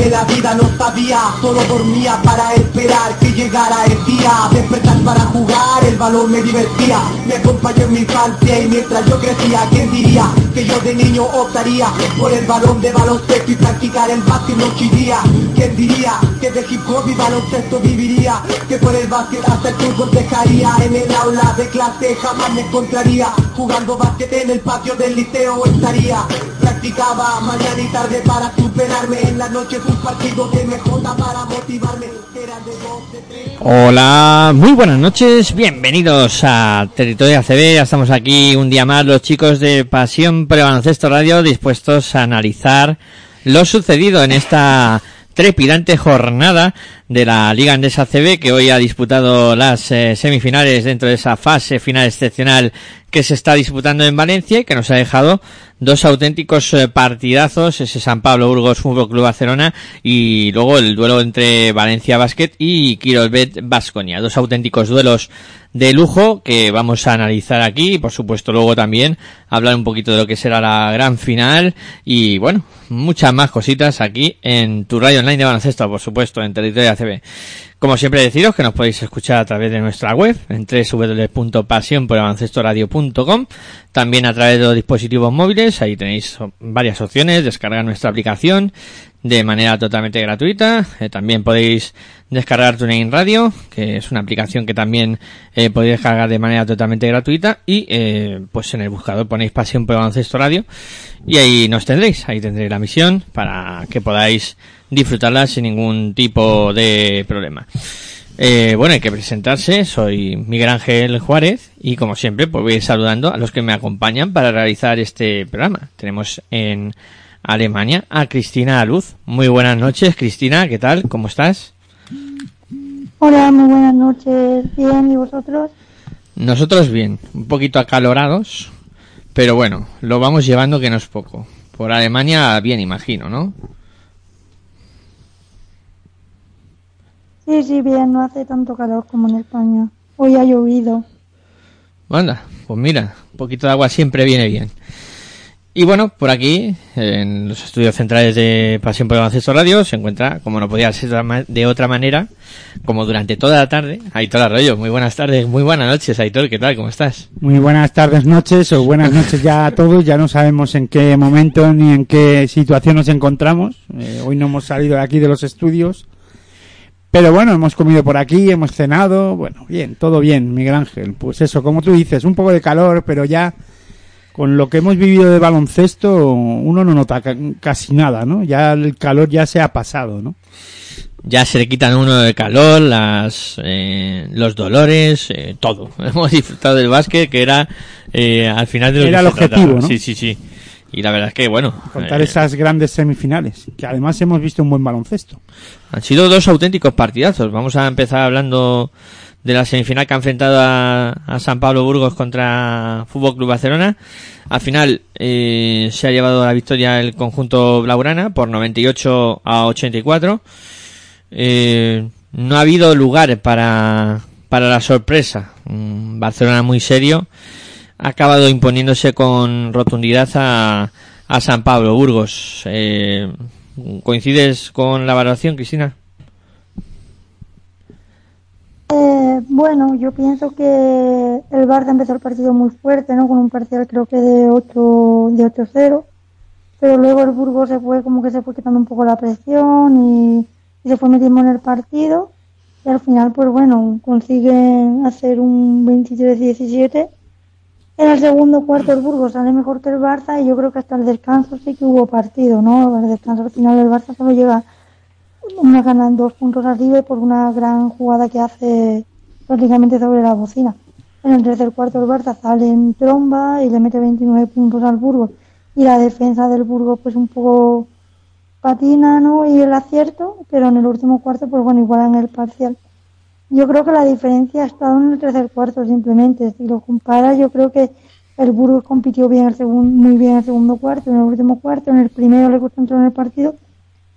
De la vida, no sabía Solo dormía para esperar que llegara el día. Despertar para jugar, el balón me divertía. Me acompañó en mi infancia y mientras yo crecía ¿Quién diría que yo de niño optaría Por el balón de baloncesto y practicar el básquet noche y día ¿Quién diría que de hip hop y baloncesto viviría Que por el básquet hasta el fútbol dejaría. En el aula de clase jamás me encontraría. Jugando básquet en el patio del liceo estaría. Practicaba mañana y tarde para superarme. En la noche un partido de MJ para motivarme. Eran de dos, de tres. Hola, muy buenas noches, bienvenidos a Territorio ACB, ya estamos aquí un día más los chicos de Pasión Pre Baloncesto Radio dispuestos a analizar lo sucedido en esta trepidante jornada de la Liga Andesa CB que hoy ha disputado las eh, semifinales dentro de esa fase final excepcional que se está disputando en Valencia y que nos ha dejado dos auténticos eh, partidazos, ese San Pablo Burgos Fútbol Club Barcelona y luego el duelo entre Valencia Basket y Kirolbet Basconia, dos auténticos duelos de lujo que vamos a analizar aquí y por supuesto luego también hablar un poquito de lo que será la gran final y bueno, muchas más cositas aquí en tu radio online de baloncesto, por supuesto, en Territorio ACB. Como siempre deciros que nos podéis escuchar a través de nuestra web en www.pasionporbaloncestoradio.com también a través de los dispositivos móviles, ahí tenéis varias opciones, descargar nuestra aplicación de manera totalmente gratuita, Eh, también podéis descargar TuneIn Radio, que es una aplicación que también eh, podéis descargar de manera totalmente gratuita y eh, pues en el buscador ponéis Pasión por Baloncesto Radio y ahí nos tendréis, ahí tendréis la misión para que podáis disfrutarla sin ningún tipo de problema. Eh, bueno, hay que presentarse, soy Miguel Ángel Juárez y como siempre pues voy a ir saludando a los que me acompañan para realizar este programa. Tenemos en Alemania a Cristina Luz. Muy buenas noches, Cristina, ¿qué tal? ¿Cómo estás? Hola, muy buenas noches. Bien, ¿y vosotros? Nosotros bien, un poquito acalorados, pero bueno, lo vamos llevando que no es poco. Por Alemania bien, imagino, ¿no? Sí, sí, bien, no hace tanto calor como en España. Hoy ha llovido. Anda, pues mira, un poquito de agua siempre viene bien. Y bueno, por aquí, en los estudios centrales de Pasión por el Baloncesto Radio, se encuentra, como no podía ser de otra manera, como durante toda la tarde, Aitor Arroyo. Muy buenas tardes, muy buenas noches, Aitor, ¿qué tal? ¿Cómo estás? Muy buenas tardes, noches o buenas noches ya a todos. Ya no sabemos en qué momento ni en qué situación nos encontramos. Eh, hoy no hemos salido de aquí de los estudios. Pero bueno, hemos comido por aquí, hemos cenado. Bueno, bien, todo bien, Miguel Ángel. Pues eso, como tú dices, un poco de calor, pero ya con lo que hemos vivido de baloncesto, uno no nota ca- casi nada, ¿no? Ya el calor ya se ha pasado, ¿no? Ya se le quitan a uno el calor, las, eh, los dolores, eh, todo. Hemos disfrutado del básquet, que era eh, al final de lo Era que el se trataba. objetivo, ¿no? Sí, sí, sí. Y la verdad es que, bueno, Contar eh, esas grandes semifinales, que además hemos visto un buen baloncesto. Han sido dos auténticos partidazos. Vamos a empezar hablando de la semifinal que ha enfrentado a, a San Pablo Burgos contra Fútbol Club Barcelona. Al final eh, se ha llevado la victoria el conjunto blaugrana por 98 a 84. Eh, no ha habido lugar para, para la sorpresa. Barcelona muy serio ha acabado imponiéndose con rotundidad a, a San Pablo Burgos. Eh, ¿Coincides con la valoración, Cristina? Eh, bueno, yo pienso que el Barça empezó el partido muy fuerte, ¿no? Con un parcial creo que de 8 de 8-0. Pero luego el Burgos se fue como que se fue quitando un poco la presión y, y se fue metiendo en el partido. Y al final, pues bueno, consiguen hacer un 23-17. En el segundo cuarto el Burgos sale mejor que el Barça y yo creo que hasta el descanso sí que hubo partido, ¿no? El descanso al final el Barça solo llega una ganan dos puntos arriba por una gran jugada que hace prácticamente sobre la bocina. En el tercer cuarto el Barça sale en tromba y le mete 29 puntos al Burgos y la defensa del Burgos pues un poco patina, ¿no? Y el acierto, pero en el último cuarto pues bueno, igualan el parcial. Yo creo que la diferencia ha estado en el tercer cuarto simplemente. Si lo comparas, yo creo que el Burgos compitió bien el segun- muy bien el segundo cuarto, en el último cuarto, en el primero le costó en el partido.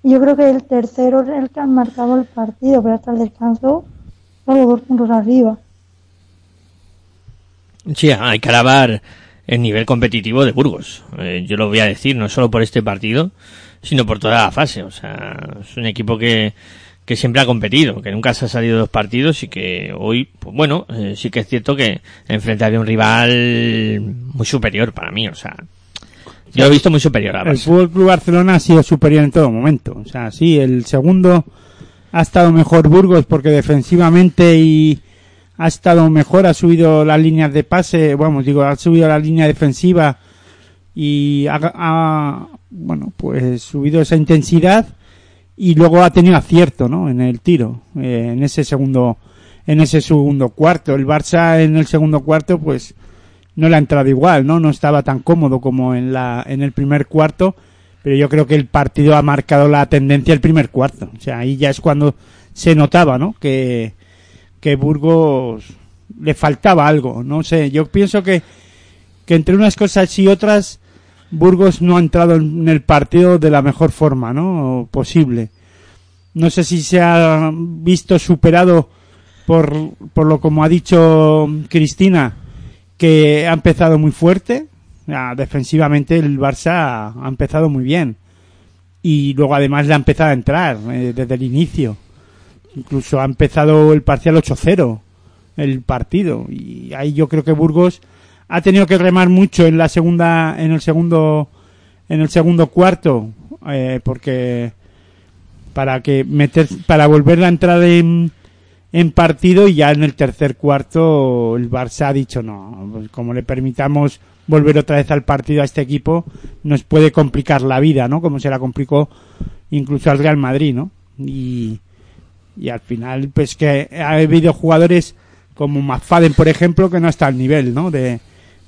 Y yo creo que el tercero es el que han marcado el partido, pero hasta el descanso solo dos puntos arriba. Sí, hay que alabar el nivel competitivo de Burgos. Eh, yo lo voy a decir, no solo por este partido, sino por toda la fase. O sea, es un equipo que, que siempre ha competido, que nunca se ha salido de los partidos y que hoy, pues bueno, eh, sí que es cierto que enfrenta de un rival muy superior para mí. O sea, yo lo he visto muy superior a El. Fútbol Club Barcelona ha sido superior en todo momento. O sea, sí, el segundo ha estado mejor Burgos porque defensivamente y ha estado mejor, ha subido las líneas de pase, vamos, digo, ha subido la línea defensiva y ha, ha, bueno, pues subido esa intensidad y luego ha tenido acierto, ¿no? En el tiro, eh, en ese segundo, en ese segundo cuarto. El Barça en el segundo cuarto, pues, no le ha entrado igual, ¿no? No estaba tan cómodo como en la, en el primer cuarto, pero yo creo que el partido ha marcado la tendencia el primer cuarto. O sea, ahí ya es cuando se notaba, ¿no? Que, que Burgos le faltaba algo, no sé, yo pienso que, que entre unas cosas y otras, Burgos no ha entrado en el partido de la mejor forma, ¿no? Posible. No sé si se ha visto superado por, por lo como ha dicho Cristina, que ha empezado muy fuerte. Ah, defensivamente el Barça ha empezado muy bien. Y luego además le ha empezado a entrar eh, desde el inicio. Incluso ha empezado el parcial 8-0 el partido. Y ahí yo creo que Burgos ha tenido que remar mucho en la segunda, en el segundo, en el segundo cuarto, eh, porque para que meter, para volver a entrar en, en partido y ya en el tercer cuarto el Barça ha dicho no, como le permitamos volver otra vez al partido a este equipo nos puede complicar la vida, ¿no? Como se la complicó incluso al Real Madrid, ¿no? Y, y al final pues que ha habido jugadores como McFadden por ejemplo que no está al nivel, ¿no? De,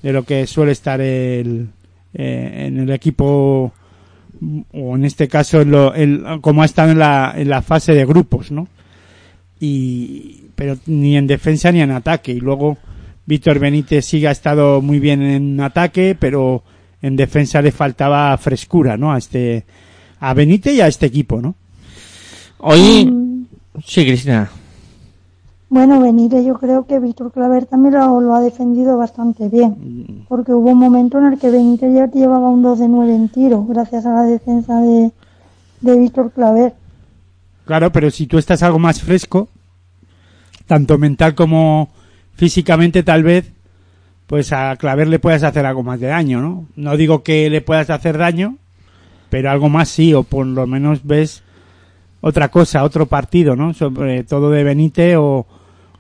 de lo que suele estar el, eh, en el equipo o en este caso en lo, el- como ha estado en la, en la fase de grupos, ¿no? Y, pero ni en defensa ni en ataque. Y luego Víctor Benítez sí que ha estado muy bien en ataque, pero en defensa le faltaba frescura, ¿no? A este, a Benítez y a este equipo, ¿no? Hoy, Mm, sí, Cristina. Bueno, Benítez, yo creo que Víctor Claver también lo, lo ha defendido bastante bien. Porque hubo un momento en el que Benítez ya llevaba un 2 de 9 en tiro, gracias a la defensa de, de Víctor Claver. Claro, pero si tú estás algo más fresco, tanto mental como físicamente tal vez, pues a Claver le puedes hacer algo más de daño, ¿no? No digo que le puedas hacer daño, pero algo más sí, o por lo menos ves otra cosa, otro partido, ¿no? Sobre todo de Benítez o,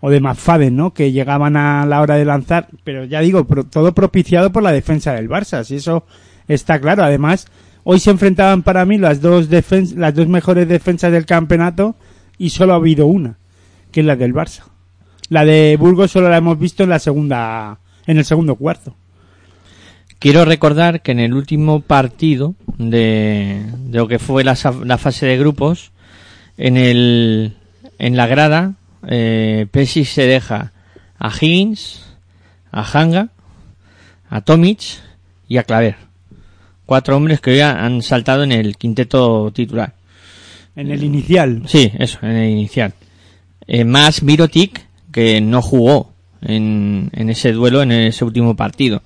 o de McFadden, ¿no? Que llegaban a la hora de lanzar, pero ya digo, todo propiciado por la defensa del Barça, si eso está claro. Además, hoy se enfrentaban para mí las dos defen- las dos mejores defensas del campeonato y solo ha habido una, que es la del Barça. La de Burgos solo la hemos visto en la segunda, en el segundo cuarto. Quiero recordar que en el último partido de, de lo que fue la, la fase de grupos, en el en la grada, eh, Pesic se deja a Higgins, a Hanga, a Tomic y a Claver. Cuatro hombres que hoy ha- han saltado en el quinteto titular. En el inicial. Sí, eso, en el inicial. Eh, más Mirotic, que no jugó en, en ese duelo, en ese último partido.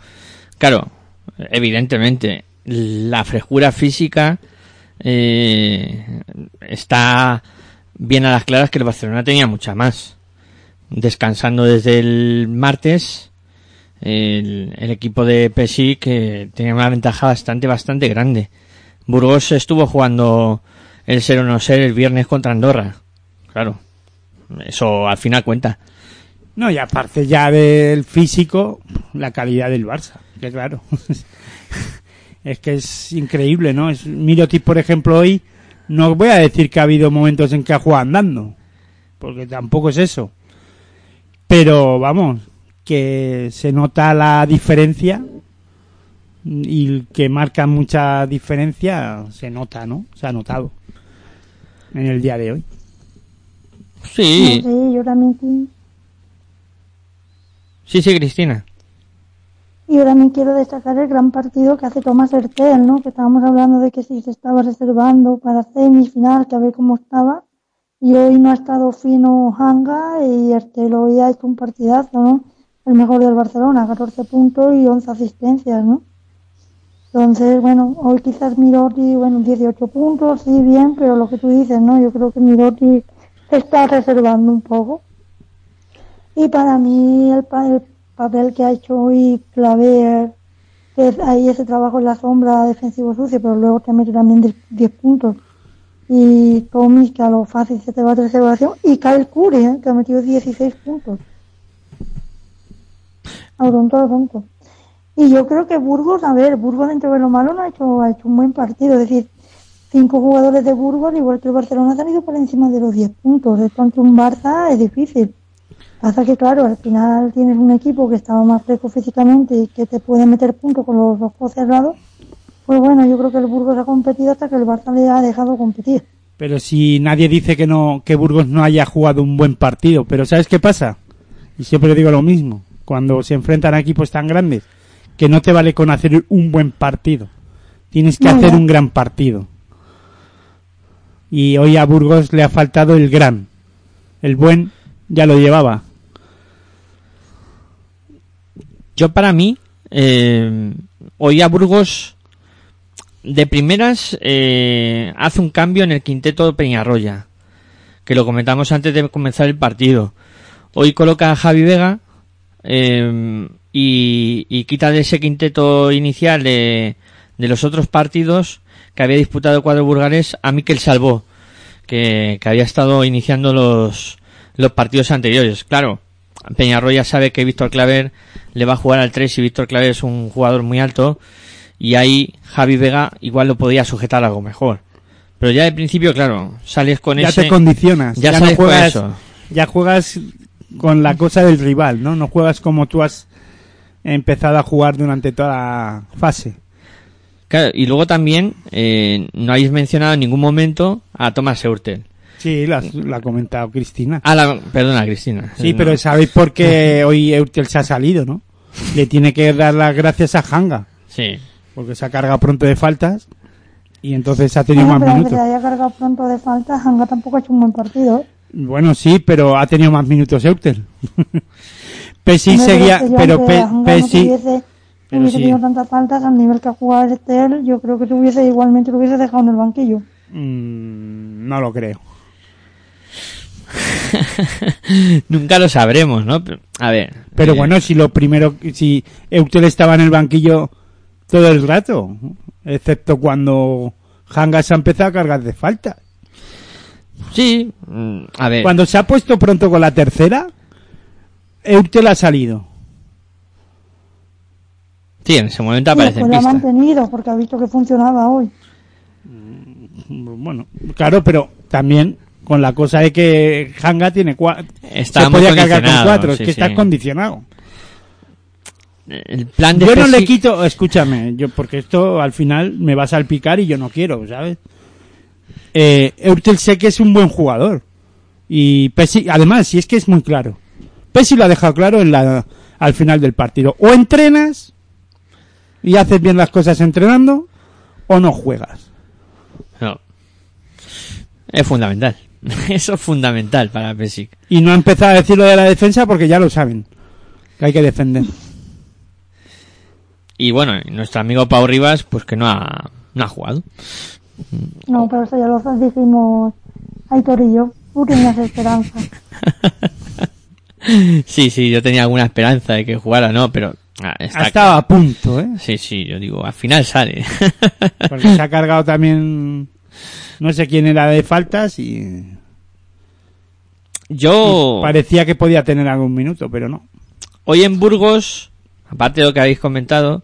Claro, evidentemente, la frescura física eh, está bien a las claras que el Barcelona tenía mucha más. Descansando desde el martes, el, el equipo de Pesic que tenía una ventaja bastante, bastante grande. Burgos estuvo jugando el 0 no ser el viernes contra Andorra. Claro, eso al final cuenta. No, y aparte ya del físico, la calidad del Barça, que claro. es que es increíble, ¿no? Es, Mirotic, por ejemplo, hoy, no voy a decir que ha habido momentos en que ha jugado andando, porque tampoco es eso. Pero vamos, que se nota la diferencia y que marca mucha diferencia, se nota, ¿no? Se ha notado en el día de hoy. Sí, sé, yo también sí. sí, sí, Cristina. Y yo también quiero destacar el gran partido que hace Tomás Hertel, ¿no? Que estábamos hablando de que si se estaba reservando para semifinal, que a ver cómo estaba. Y hoy no ha estado fino Hanga y Hertel hoy ha hecho un partidazo, ¿no? El mejor del Barcelona, 14 puntos y 11 asistencias, ¿no? Entonces, bueno, hoy quizás Miroti, bueno, 18 puntos, sí, bien, pero lo que tú dices, ¿no? Yo creo que Miroti está reservando un poco. Y para mí el, el papel que ha hecho hoy Claver, que ahí ese trabajo en la sombra defensivo sucio, pero luego te mete también 10 10 puntos. Y Tommy, que a lo fácil se te va a reservación. Y Kyle Curry, ¿eh? que ha metido 16 puntos. A tonto, a tonto. Y yo creo que Burgos, a ver, Burgos dentro de lo malo no ha hecho, ha hecho un buen partido. Es decir, cinco jugadores de Burgos, igual que el Barcelona, han ido por encima de los 10 puntos. Esto ante un Barça es difícil. Pasa que, claro, al final tienes un equipo que estaba más fresco físicamente y que te puede meter puntos con los ojos cerrados. Pues bueno, yo creo que el Burgos ha competido hasta que el Barça le ha dejado competir. Pero si nadie dice que no que Burgos no haya jugado un buen partido, pero ¿sabes qué pasa? Y siempre digo lo mismo, cuando se enfrentan a equipos tan grandes, que no te vale con hacer un buen partido. Tienes que No, hacer ya. un gran partido. Y hoy a Burgos le ha faltado el gran. El buen ya lo llevaba. Yo para mí, eh, hoy a Burgos de primeras eh, hace un cambio en el quinteto de Peñarroya, que lo comentamos antes de comenzar el partido. Hoy coloca a Javi Vega eh, y, quita de ese quinteto inicial de, de los otros partidos que había disputado el cuadro a Miquel Salvó, que había estado iniciando los, los partidos anteriores. Claro, Peñarroya sabe que Víctor Claver le va a jugar al 3 y Víctor Claver es un jugador muy alto y ahí Javi Vega igual lo podía sujetar algo mejor. Pero ya de principio, claro, sales con ya ese... te condicionas. ya sales con juegas, eso. ya juegas con la cosa del rival, ¿no? No juegas como tú has empezado a jugar durante toda la fase. Claro, y luego también eh, no habéis mencionado en ningún momento a Thomas Eurtel. Sí, la, la ha comentado Cristina. Ah, la, perdona, Cristina. Sí, No. pero sabéis por qué hoy Eurtel se ha salido, ¿no? Le tiene que dar las gracias a Hanga, Sí. porque se ha cargado pronto de faltas y entonces ha tenido más minutos. se haya cargado pronto de falta, Hanga tampoco ha hecho un buen partido. Bueno, sí, pero ha tenido más minutos Eurtel. Pesi Hombre, seguía, que pero Pe- Hanga no Pesi, tuviese, pero hubiese sí. tenido tantas faltas al nivel que ha jugado Estel, yo creo que tuviese igualmente lo hubiese dejado en el banquillo. mm, no lo creo. Nunca lo sabremos, ¿no? A ver. Pero eh, bueno, si lo primero, si Eutel estaba en el banquillo todo el rato, excepto cuando Hanga se ha empezado a cargar de falta. Sí, mm, a ver. Cuando se ha puesto pronto con la tercera, Eutel ha salido. Sí, en ese momento aparece en lo ha mantenido porque ha visto que funcionaba hoy. Bueno, claro, pero también con la cosa de que Hanga tiene cuatro. Está se podía cargar con cuatro, sí, es que sí. estás condicionado. El plan de Yo no le quito, escúchame, yo porque esto al final me va a salpicar y yo no quiero, ¿sabes? Eh, Eurtel sé que es un buen jugador. Y Pesi, además, si es que es muy claro. Pesi lo ha dejado claro en la, al final del partido. O entrenas y haces bien las cosas entrenando, o no juegas. No. Es fundamental. Eso es fundamental para Pesic. Y no ha empezado a decir lo de la defensa porque ya lo saben. Que hay que defender. Y bueno, y nuestro amigo Pau Rivas, pues que no ha, no ha jugado. No, pero eso ya lo dijimos Aitor y yo. Tú tenías esperanza. sí, sí, yo tenía alguna esperanza de que jugara, no, pero ah, está Ha estado a punto, ¿eh? Sí, sí, yo digo, al final sale. Porque se ha cargado también. No sé quién era de faltas y. yo, Parecía que podía tener algún minuto, pero no. hoy en Burgos, aparte de lo que habéis comentado,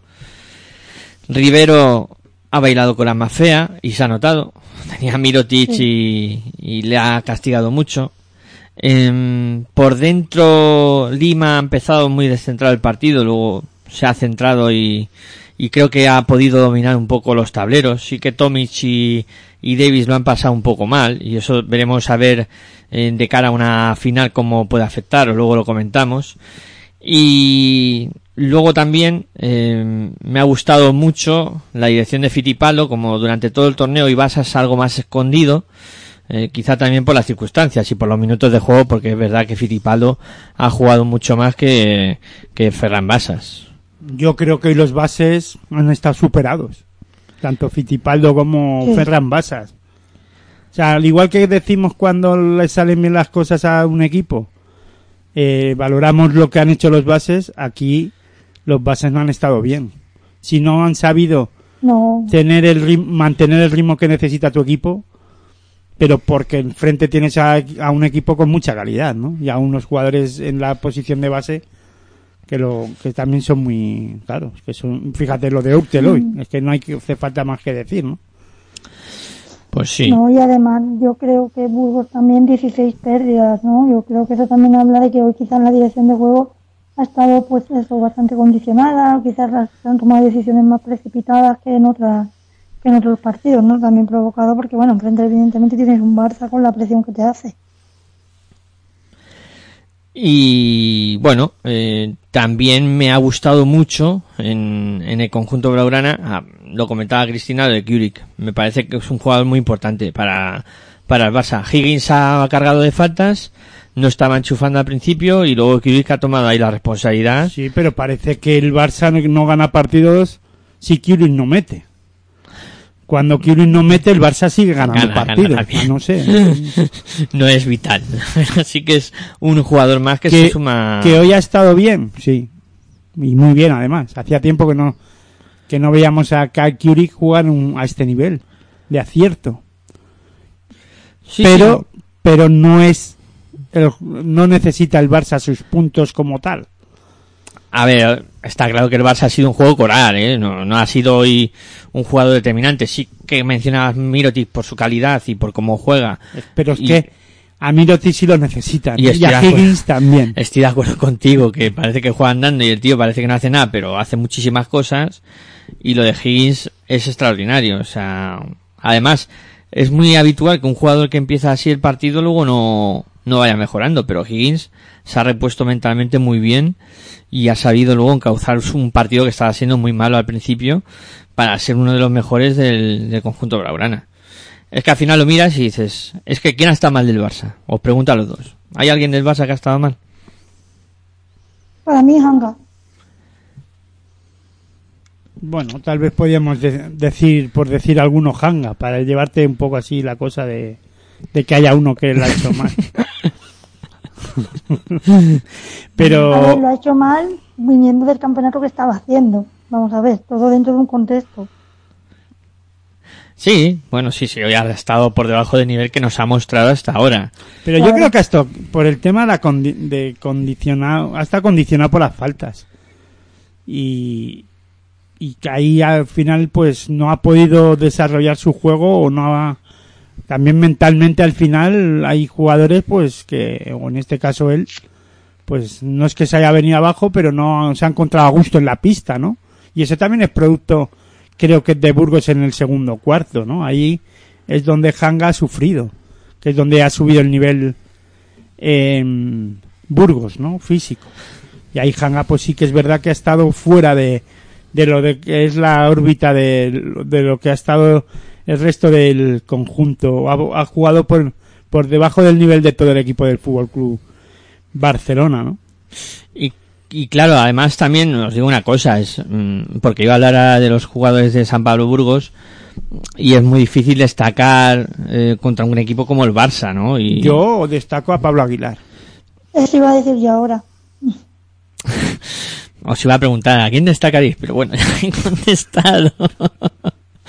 Rivero ha bailado con la más fea y se ha notado. Tenía a Mirotic y, y le ha castigado mucho. Em, por dentro, Lima ha empezado muy descentrado el partido, luego se ha centrado y, y creo que ha podido dominar un poco los tableros. Sí que Tomic y, y Davis lo han pasado un poco mal y eso veremos a ver eh, de cara a una final cómo puede afectar o luego lo comentamos. Y, Luego también eh, me ha gustado mucho la dirección de Fitipaldo, como durante todo el torneo Ibasas algo más escondido, eh, quizá también por las circunstancias y por los minutos de juego, porque es verdad que Fitipaldo ha jugado mucho más que, que Ferran Basas. Yo creo que hoy los bases han estado superados. Tanto Fitipaldo como Sí. Ferran Basas. O sea, al igual que decimos cuando le salen bien las cosas a un equipo, eh, valoramos lo que han hecho los bases, aquí los bases no han estado bien. Si no han sabido No, tener el rim- mantener el ritmo que necesita tu equipo, pero porque enfrente tienes a, a un equipo con mucha calidad, ¿no? Y a unos jugadores en la posición de base que lo que también son muy claro, que son fíjate lo de Uptel hoy, es que no hay que hace falta más que decir, ¿no? Pues sí. no, y además yo creo que Burgos también 16 pérdidas, ¿no? Yo creo que eso también habla de que hoy quizás la dirección de juego ha estado pues eso bastante condicionada, o quizás las se han tomado decisiones más precipitadas que en otras que en otros partidos, ¿no? También provocado porque bueno, enfrente evidentemente tienes un Barça con la presión que te hace. Y bueno, eh, también me ha gustado mucho en, en el conjunto Blaugrana, ah, lo comentaba Cristina, de Kurik. Me parece que es un jugador muy importante para, para el Barça. Higgins ha cargado de faltas, no estaba enchufando al principio y luego Kurik ha tomado ahí la responsabilidad. Sí, pero parece que el Barça no, gana partidos si Kirin no mete. Cuando Kirin no mete, el Barça sigue ganando Gana, partidos. Ah, no sé. no es vital. Así que es un jugador más que, se suma. que hoy ha estado bien, sí. Y muy bien, además. Hacía tiempo que no que no veíamos a Kyle jugar un- a este nivel de acierto. Sí, pero pero no es el- no necesita el Barça sus puntos como tal. A ver, está claro que el Barça ha sido un juego coral, ¿eh? No, no ha sido hoy un jugador determinante. Sí que mencionabas Mirotic por su calidad y por cómo juega. Pero es Y- que a Mirotic sí lo necesitan. Y Y, a. Higgins también. Estoy de acuerdo contigo, que parece que juega andando y el tío parece que no hace nada, pero hace muchísimas cosas. Y lo de Higgins es extraordinario. O sea, además, es muy habitual que un jugador que empieza así el partido luego no, no vaya mejorando, pero Higgins se ha repuesto mentalmente muy bien y ha sabido luego encauzar un partido que estaba siendo muy malo al principio para ser uno de los mejores del, del conjunto Blaugrana. Es que al final lo miras y dices, es que ¿quién ha estado mal del Barça? Os pregunto a los dos. ¿Hay alguien del Barça que ha estado mal? Para mí Hanga. Bueno, tal vez podríamos de- decir, por decir alguno Hanga, para llevarte un poco así la cosa de, de que haya uno que lo ha hecho mal. A ver, Pero lo ha hecho mal viniendo del campeonato que estaba haciendo. Vamos a ver, todo dentro de un contexto. Sí, bueno, sí, sí, hoy ha estado por debajo del nivel que nos ha mostrado hasta ahora. Pero yo creo que esto, por el tema de, la condi- de condicionado, hasta condicionado por las faltas. Y, y que ahí al final pues no ha podido desarrollar su juego o no ha, también mentalmente al final hay jugadores pues que, o en este caso él, pues no es que se haya venido abajo, pero no se ha encontrado a gusto en la pista, ¿no? Y eso también es producto, creo que de Burgos en el segundo cuarto, ¿no? Ahí es donde Hanga ha sufrido, que es donde ha subido el nivel en Burgos, ¿no? Físico. Y ahí Hanga pues sí que es verdad que ha estado fuera de, de lo de que es la órbita de, de lo que ha estado el resto del conjunto. Ha, ha jugado por, por debajo del nivel de todo el equipo del Fútbol Club Barcelona, ¿no? Y, y claro, además también os digo una cosa, es mm, porque iba a hablar de los jugadores de San Pablo Burgos y es muy difícil destacar eh, contra un equipo como el Barça, ¿no? Y Yo destaco a Pablo Aguilar. Eso iba a decir yo ahora. os iba a preguntar a quién destacaréis, pero bueno, ya he contestado.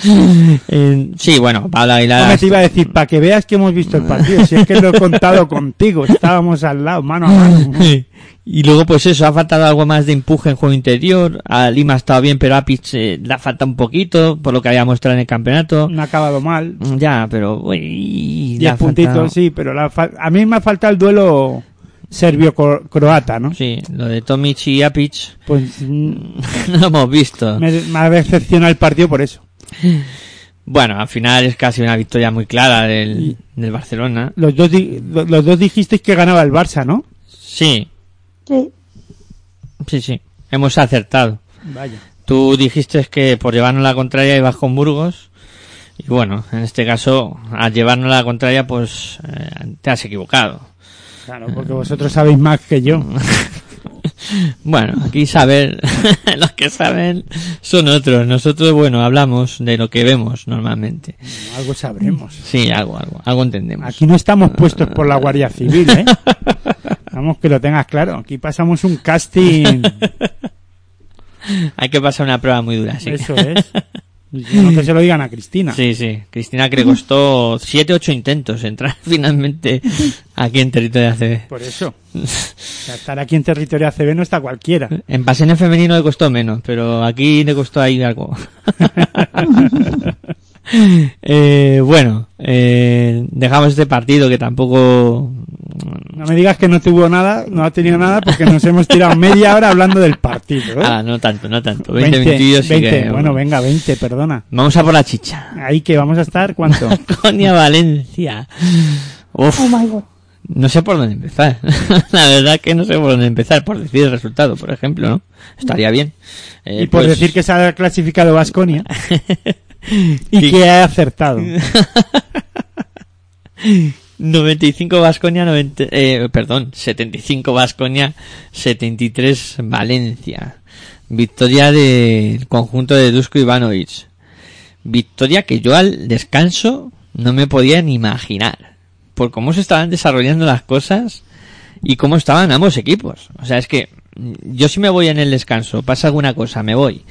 Eh, sí, bueno, Pablo Aguilar. No me te iba a decir, para que veas que hemos visto el partido, si es que lo he contado contigo, estábamos al lado, mano a mano. Y luego, pues eso, ha faltado algo más de empuje en juego interior. A Lima ha estado bien, pero a Pitch eh, le ha faltado un poquito, por lo que había mostrado en el campeonato. No ha acabado mal. Mm, Ya, pero... uy, Diez faltado- puntitos, sí, pero la fa- a mí me ha faltado el duelo serbio-croata, ¿no? Sí, lo de Tomic y Apic Pues mm, no lo hemos visto. me, me ha decepcionado el partido por eso. Bueno, al final es casi una victoria muy clara del, del Barcelona. Los dos, los dos dijisteis que ganaba el Barça, ¿no? Sí, Sí, sí, sí. hemos acertado. Vaya. Tú dijiste que por llevarnos la contraria ibas con Burgos. Y bueno, en este caso, al llevarnos la contraria, pues eh, te has equivocado. Claro, porque vosotros sabéis más que yo. Bueno, aquí saber, los que saben son otros. Nosotros, bueno, hablamos de lo que vemos normalmente. Algo sabremos. Sí, algo, algo, algo entendemos. Aquí no estamos puestos por la Guardia Civil, ¿eh? Vamos que lo tengas claro. Aquí pasamos un casting. Hay que pasar una prueba muy dura, sí. Eso es. No que se lo digan a Cristina. Sí, sí. Cristina que le costó siete, ocho intentos entrar finalmente aquí en territorio ACB. Por eso. O sea, estar aquí en territorio ACB no está cualquiera. En Pasen femenino le costó menos, pero aquí le costó ahí algo. eh, bueno, eh, dejamos este partido que tampoco... No me digas que no tuvo nada, no ha tenido nada, porque nos hemos tirado media hora hablando del partido. ¿eh? Ah, no tanto, no tanto. 20, minutillos sí 20. que- Bueno, venga, 20, perdona. Vamos a por la chicha. Ahí que vamos a estar, ¿cuánto? Conia Valencia. Uf, Oh my god. no sé por dónde empezar. la verdad que no sé por dónde empezar. Por decir el resultado, por ejemplo, ¿no? Estaría bien. Eh, y por pues- decir que se ha clasificado Vasconia y Sí. que ha acertado. 95 Vasconia, 90, eh, perdón, 75 Vasconia, 73 Valencia. Victoria del conjunto de Dusko Ivanovic. Victoria que yo al descanso no me podía ni imaginar. Por cómo se estaban desarrollando las cosas y cómo estaban ambos equipos. O sea, es que yo si me voy en el descanso, pasa alguna cosa, me voy.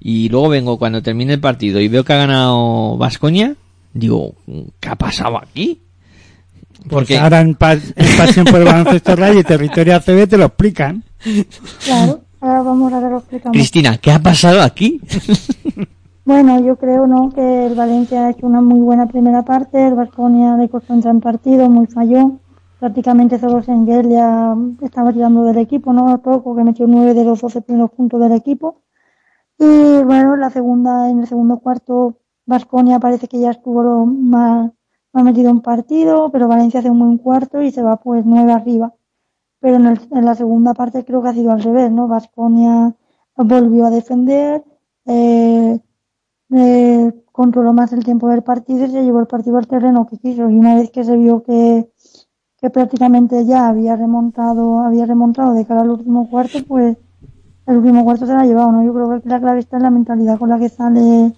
Y luego vengo cuando termine el partido y veo que ha ganado Vasconia, digo, ¿qué ha pasado aquí? Porque ahora en, pa- en Pasión por el Baloncesto Radio y Territorio ACB te lo explican. Claro, ahora vamos a ver lo explicamos. Cristina, ¿qué ha pasado aquí? Bueno, yo creo ¿no? que el Valencia ha hecho una muy buena primera parte, el Vasconia le costó entrar en partido, muy falló. Prácticamente solo Sengelia estaba tirando del equipo, ¿no? Poco, que metió nueve de los 12 primeros puntos del equipo. Y bueno, la segunda, en el segundo cuarto, Vasconia parece que ya estuvo lo más, más metido en partido, pero Valencia hace un buen cuarto y se va pues nueve arriba. Pero en, el- en la segunda parte creo que ha sido al revés, ¿no? Vasconia volvió a defender, eh, eh, controló más el tiempo del partido y se llevó el partido al terreno que quiso. Y una vez que se vio que, que prácticamente ya había remontado, había remontado de cara al último cuarto, pues el último cuarto se la ha llevado, ¿no? Yo creo que la clave está en la mentalidad con la que sale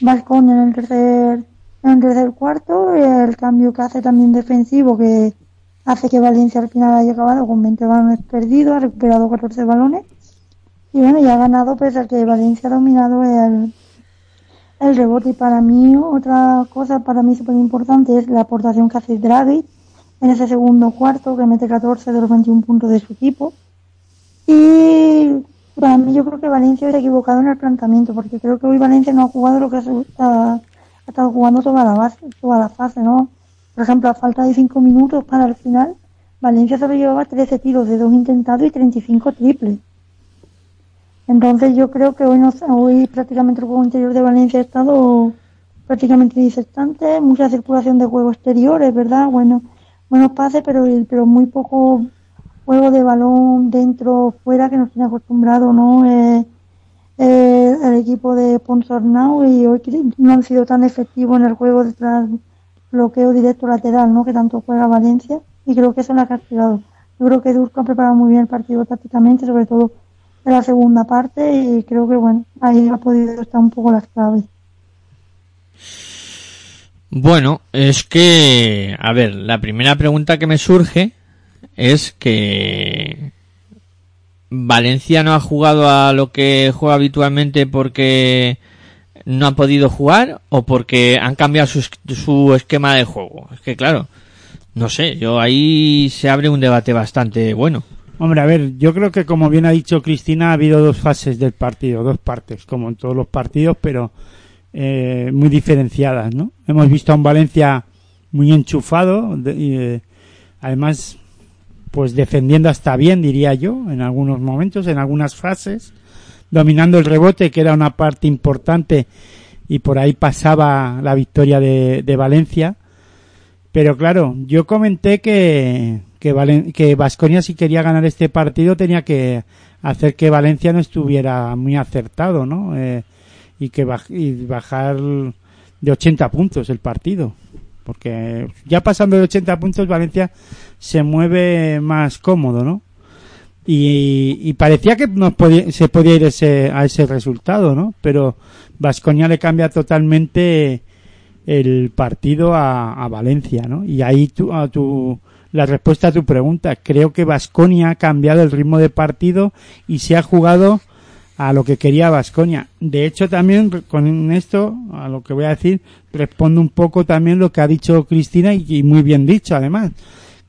Vasconia en el tercer, en el tercer cuarto, el cambio que hace también defensivo, que hace que Valencia al final haya acabado con 20 balones perdidos, ha recuperado 14 balones, y bueno, y ha ganado pese a que Valencia ha dominado el, el rebote. Y para mí, otra cosa para mí súper importante es la aportación que hace Draghi en ese segundo cuarto, que mete 14 de los 21 puntos de su equipo. Y para mí yo creo que Valencia se ha equivocado en el planteamiento, porque creo que hoy Valencia no ha jugado lo que ha, ha, estado jugando toda la base, toda la fase, ¿no? Por ejemplo, a falta de 5 minutos para el final, Valencia solo llevaba 13 tiros de dos intentados y 35 triples. Entonces yo creo que hoy, no, hoy prácticamente el juego interior de Valencia ha estado prácticamente disestante, mucha circulación de juego exterior, es verdad, bueno, buenos pases, pero, pero muy poco juego de balón dentro, fuera, que nos tiene acostumbrado, ¿no? Eh, eh, el equipo de Ponsarnau y hoy que no han sido tan efectivos en el juego detrás bloqueo directo lateral, ¿no? Que tanto juega Valencia y creo que eso lo ha castigado. Yo creo que Dusko ha preparado muy bien el partido tácticamente, sobre todo en la segunda parte y creo que bueno, ahí ha podido estar un poco las claves. Bueno, es que, a ver, la primera pregunta que me surge es que Valencia no ha jugado a lo que juega habitualmente porque no ha podido jugar o porque han cambiado su, su esquema de juego. Es que claro, no sé, yo ahí se abre un debate bastante bueno. Hombre, a ver, yo creo que como bien ha dicho Cristina, ha habido dos fases del partido, dos partes, como en todos los partidos, pero eh, muy diferenciadas, ¿no? Hemos visto a un Valencia muy enchufado, eh, además, pues defendiendo hasta bien, diría yo, en algunos momentos, en algunas fases, dominando el rebote, que era una parte importante, y por ahí pasaba la victoria de, Valencia. Pero claro, yo comenté que que que Vasconia si quería ganar este partido tenía que hacer que Valencia no estuviera muy acertado, ¿no? Eh, y que baj- y bajar de 80 puntos el partido. Porque ya pasando de 80 puntos Valencia se mueve más cómodo, ¿no? Y, y parecía que nos se podía ir ese, a ese resultado, ¿no? Pero Vasconia le cambia totalmente el partido a, a Valencia, ¿no? Y ahí tu, a tu, la respuesta a tu pregunta. Creo que Vasconia ha cambiado el ritmo de partido y se ha jugado a lo que quería Vasconia. De hecho, también con esto, a lo que voy a decir, respondo un poco también lo que ha dicho Cristina y, muy bien dicho, además,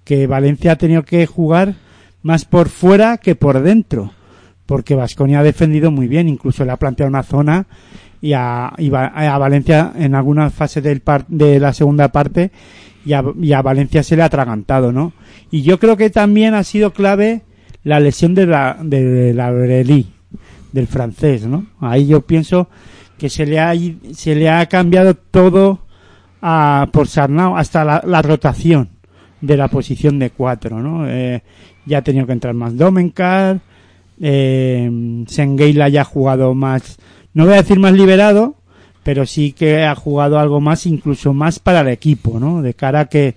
que Valencia ha tenido que jugar más por fuera que por dentro, porque Vasconia ha defendido muy bien, incluso le ha planteado una zona y a, y a Valencia en algunas fases del par- de la segunda parte y a, y a Valencia se le ha atragantado, ¿no? Y yo creo que también ha sido clave la lesión de la, de la Brelí, del francés, ¿no? Ahí yo pienso que se le ha, se le ha cambiado todo a, por Sarnau, hasta la, la rotación de la posición de cuatro, ¿no? Eh, ya ha tenido que entrar más Domenkar, eh, Sengeila ya ha jugado más, no voy a decir más liberado, pero sí que ha jugado algo más, incluso más para el equipo, ¿no? De cara a que,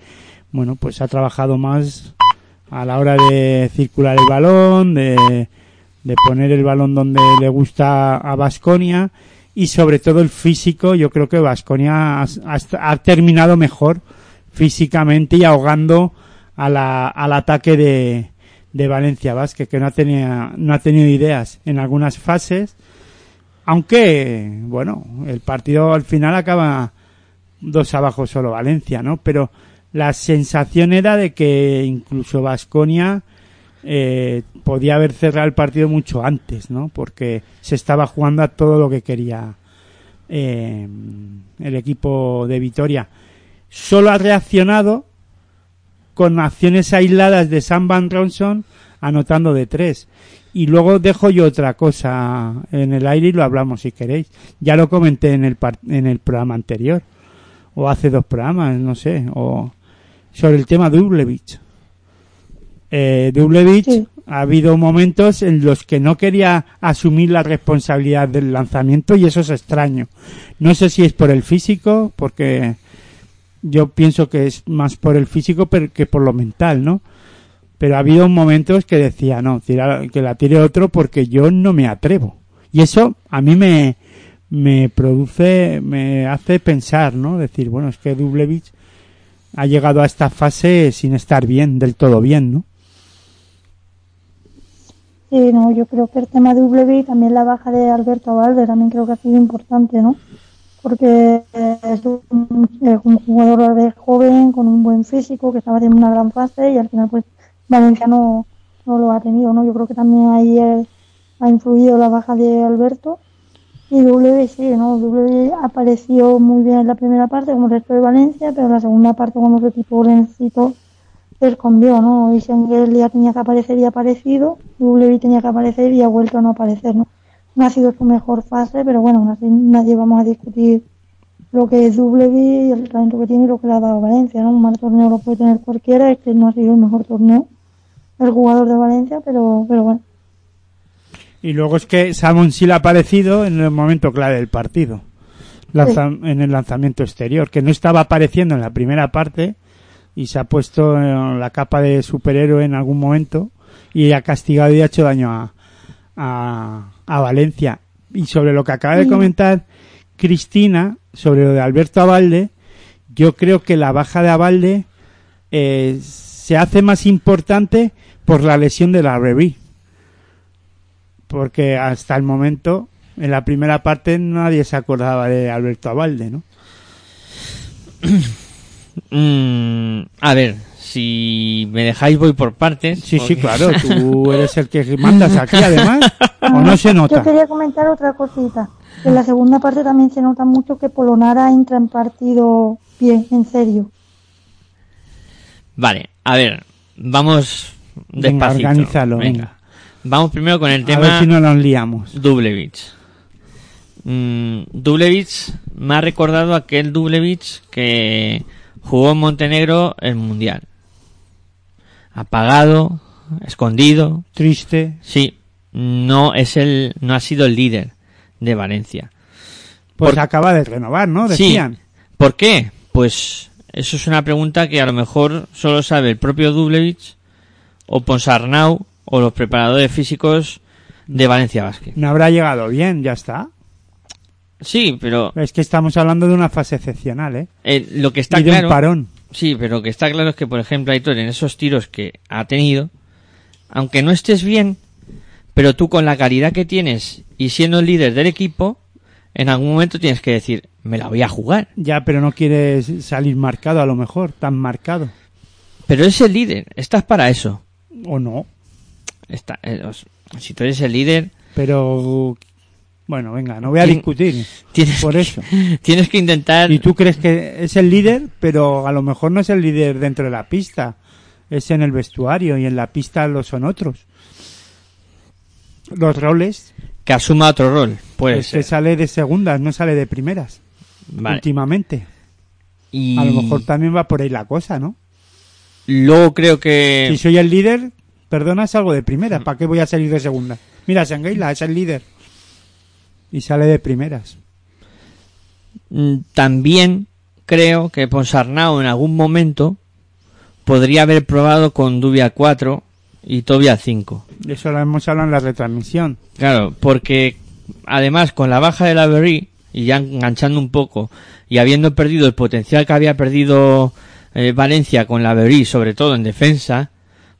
bueno, pues ha trabajado más a la hora de circular el balón, de, de poner el balón donde le gusta a Vasconia y sobre todo el físico. Yo creo que Vasconia ha, terminado mejor físicamente y ahogando a la- al ataque de, de Valencia Vázquez, que no ha, tenía, no ha tenido ideas en algunas fases. Aunque, bueno, el partido al final acaba dos abajo solo Valencia, ¿no? Pero la sensación era de que incluso Vasconia eh, podía haber cerrado el partido mucho antes, ¿no? Porque se estaba jugando a todo lo que quería eh, el equipo de Vitoria. Solo ha reaccionado con acciones aisladas de Sam Van Ronson anotando de tres. Y luego dejo yo otra cosa en el aire y lo hablamos si queréis. Ya lo comenté en el, en el programa anterior. O hace dos programas, no sé. O sobre el tema Dublevich. Eh, Dublevich Sí. ha habido momentos en los que no quería asumir la responsabilidad del lanzamiento y eso es extraño. No sé si es por el físico, porque yo pienso que es más por el físico pero que por lo mental, ¿no? Pero ha habido momentos que decía, no, tira- que la tire otro porque yo no me atrevo. Y eso a mí me, me produce, me hace pensar, ¿no? Decir, bueno, es que Dublevich ha llegado a esta fase sin estar bien, del todo bien, ¿no? Sí, no, yo creo que el tema de W y también la baja de Alberto Valde también creo que ha sido importante, ¿no? Porque eh, es un, es un jugador de joven, con un buen físico, que estaba haciendo una gran fase y al final pues Valencia no, no lo ha tenido, ¿no? Yo creo que también ahí eh, ha influido la baja de Alberto. Y W sí, ¿no? W apareció muy bien en la primera parte como el resto de Valencia, pero en la segunda parte cuando su equipo necesitó se escondió, ¿no? Y Schengel ya tenía que aparecer y ha aparecido, W tenía que aparecer y ha vuelto a no aparecer, ¿no? No ha sido su mejor fase, pero bueno, aún así nadie vamos a discutir lo que es W y el talento que tiene y lo que le ha dado Valencia, ¿no? Un mal torneo lo puede tener cualquiera, es que no ha sido el mejor torneo el jugador de Valencia, pero, pero bueno. Y luego es que Samon sí le ha aparecido en el momento clave del partido. Lanza- En el lanzamiento exterior, que no estaba apareciendo en la primera parte y se ha puesto la capa de superhéroe en algún momento y ha castigado y ha hecho daño a, a, a Valencia. Y sobre lo que acaba de Sí. comentar Cristina, sobre lo de Alberto Abalde, yo creo que la baja de Abalde eh, se hace más importante por la lesión de la Revy porque hasta el momento, en la primera parte, nadie se acordaba de Alberto Abalde, ¿no? Mm, a ver, si me dejáis voy por partes. Sí, sí, claro, tú eres el que mandas aquí, además, o no se Yo nota. quería comentar otra cosita. Que en la segunda parte también se nota mucho que Polonara entra en partido bien, en serio. Vale, a ver, vamos Venga, despacito. organízalo, venga. Vamos primero con el A ver tema si no nos liamos. Dublevich. Mm, Dublevich me ha recordado aquel Dublevich que jugó en Montenegro el Mundial. Apagado, escondido, Triste. sí. no es el, no ha sido el líder de Valencia. Pues Por- acaba de renovar, ¿no? Decían. Sí. ¿Por qué? Pues eso es una pregunta que a lo mejor solo sabe el propio Dublevich o Ponsarnau o los preparadores físicos de Valencia Basket. No habrá llegado bien, ya está. Sí, pero Es que estamos hablando de una fase excepcional, ¿eh? eh, lo que está y de claro un parón. Sí, pero lo que está claro es que, por ejemplo, Aitor, en esos tiros que ha tenido, aunque no estés bien, pero tú con la calidad que tienes y siendo el líder del equipo, en algún momento tienes que decir, me la voy a jugar. Ya, pero no quieres salir marcado a lo mejor, tan marcado. Pero es el líder, estás para eso. O no. Está, eh, si tú eres el líder, Pero, bueno, venga, no voy a discutir tienes, por eso. tienes que intentar... Y tú crees que es el líder, pero a lo mejor no es el líder dentro de la pista. Es en el vestuario y en la pista lo son otros. Los roles, que asuma otro rol. Puede es que sale de segundas, no sale de primeras. Vale. Últimamente. Y A lo mejor también va por ahí la cosa, ¿no? luego creo que... Si soy el líder, perdona, salgo de primera. ¿Para qué voy a salir de segunda? Mira, Sangueila es el líder. Y sale de primeras. Mm, También creo que Ponsarnau en algún momento podría haber probado con Dubia 4 y Tobia 5. Eso lo hemos hablado en la retransmisión. Claro, porque además con la baja de la Berry y ya enganchando un poco y habiendo perdido el potencial que había perdido eh, Valencia con la Berry, sobre todo en defensa,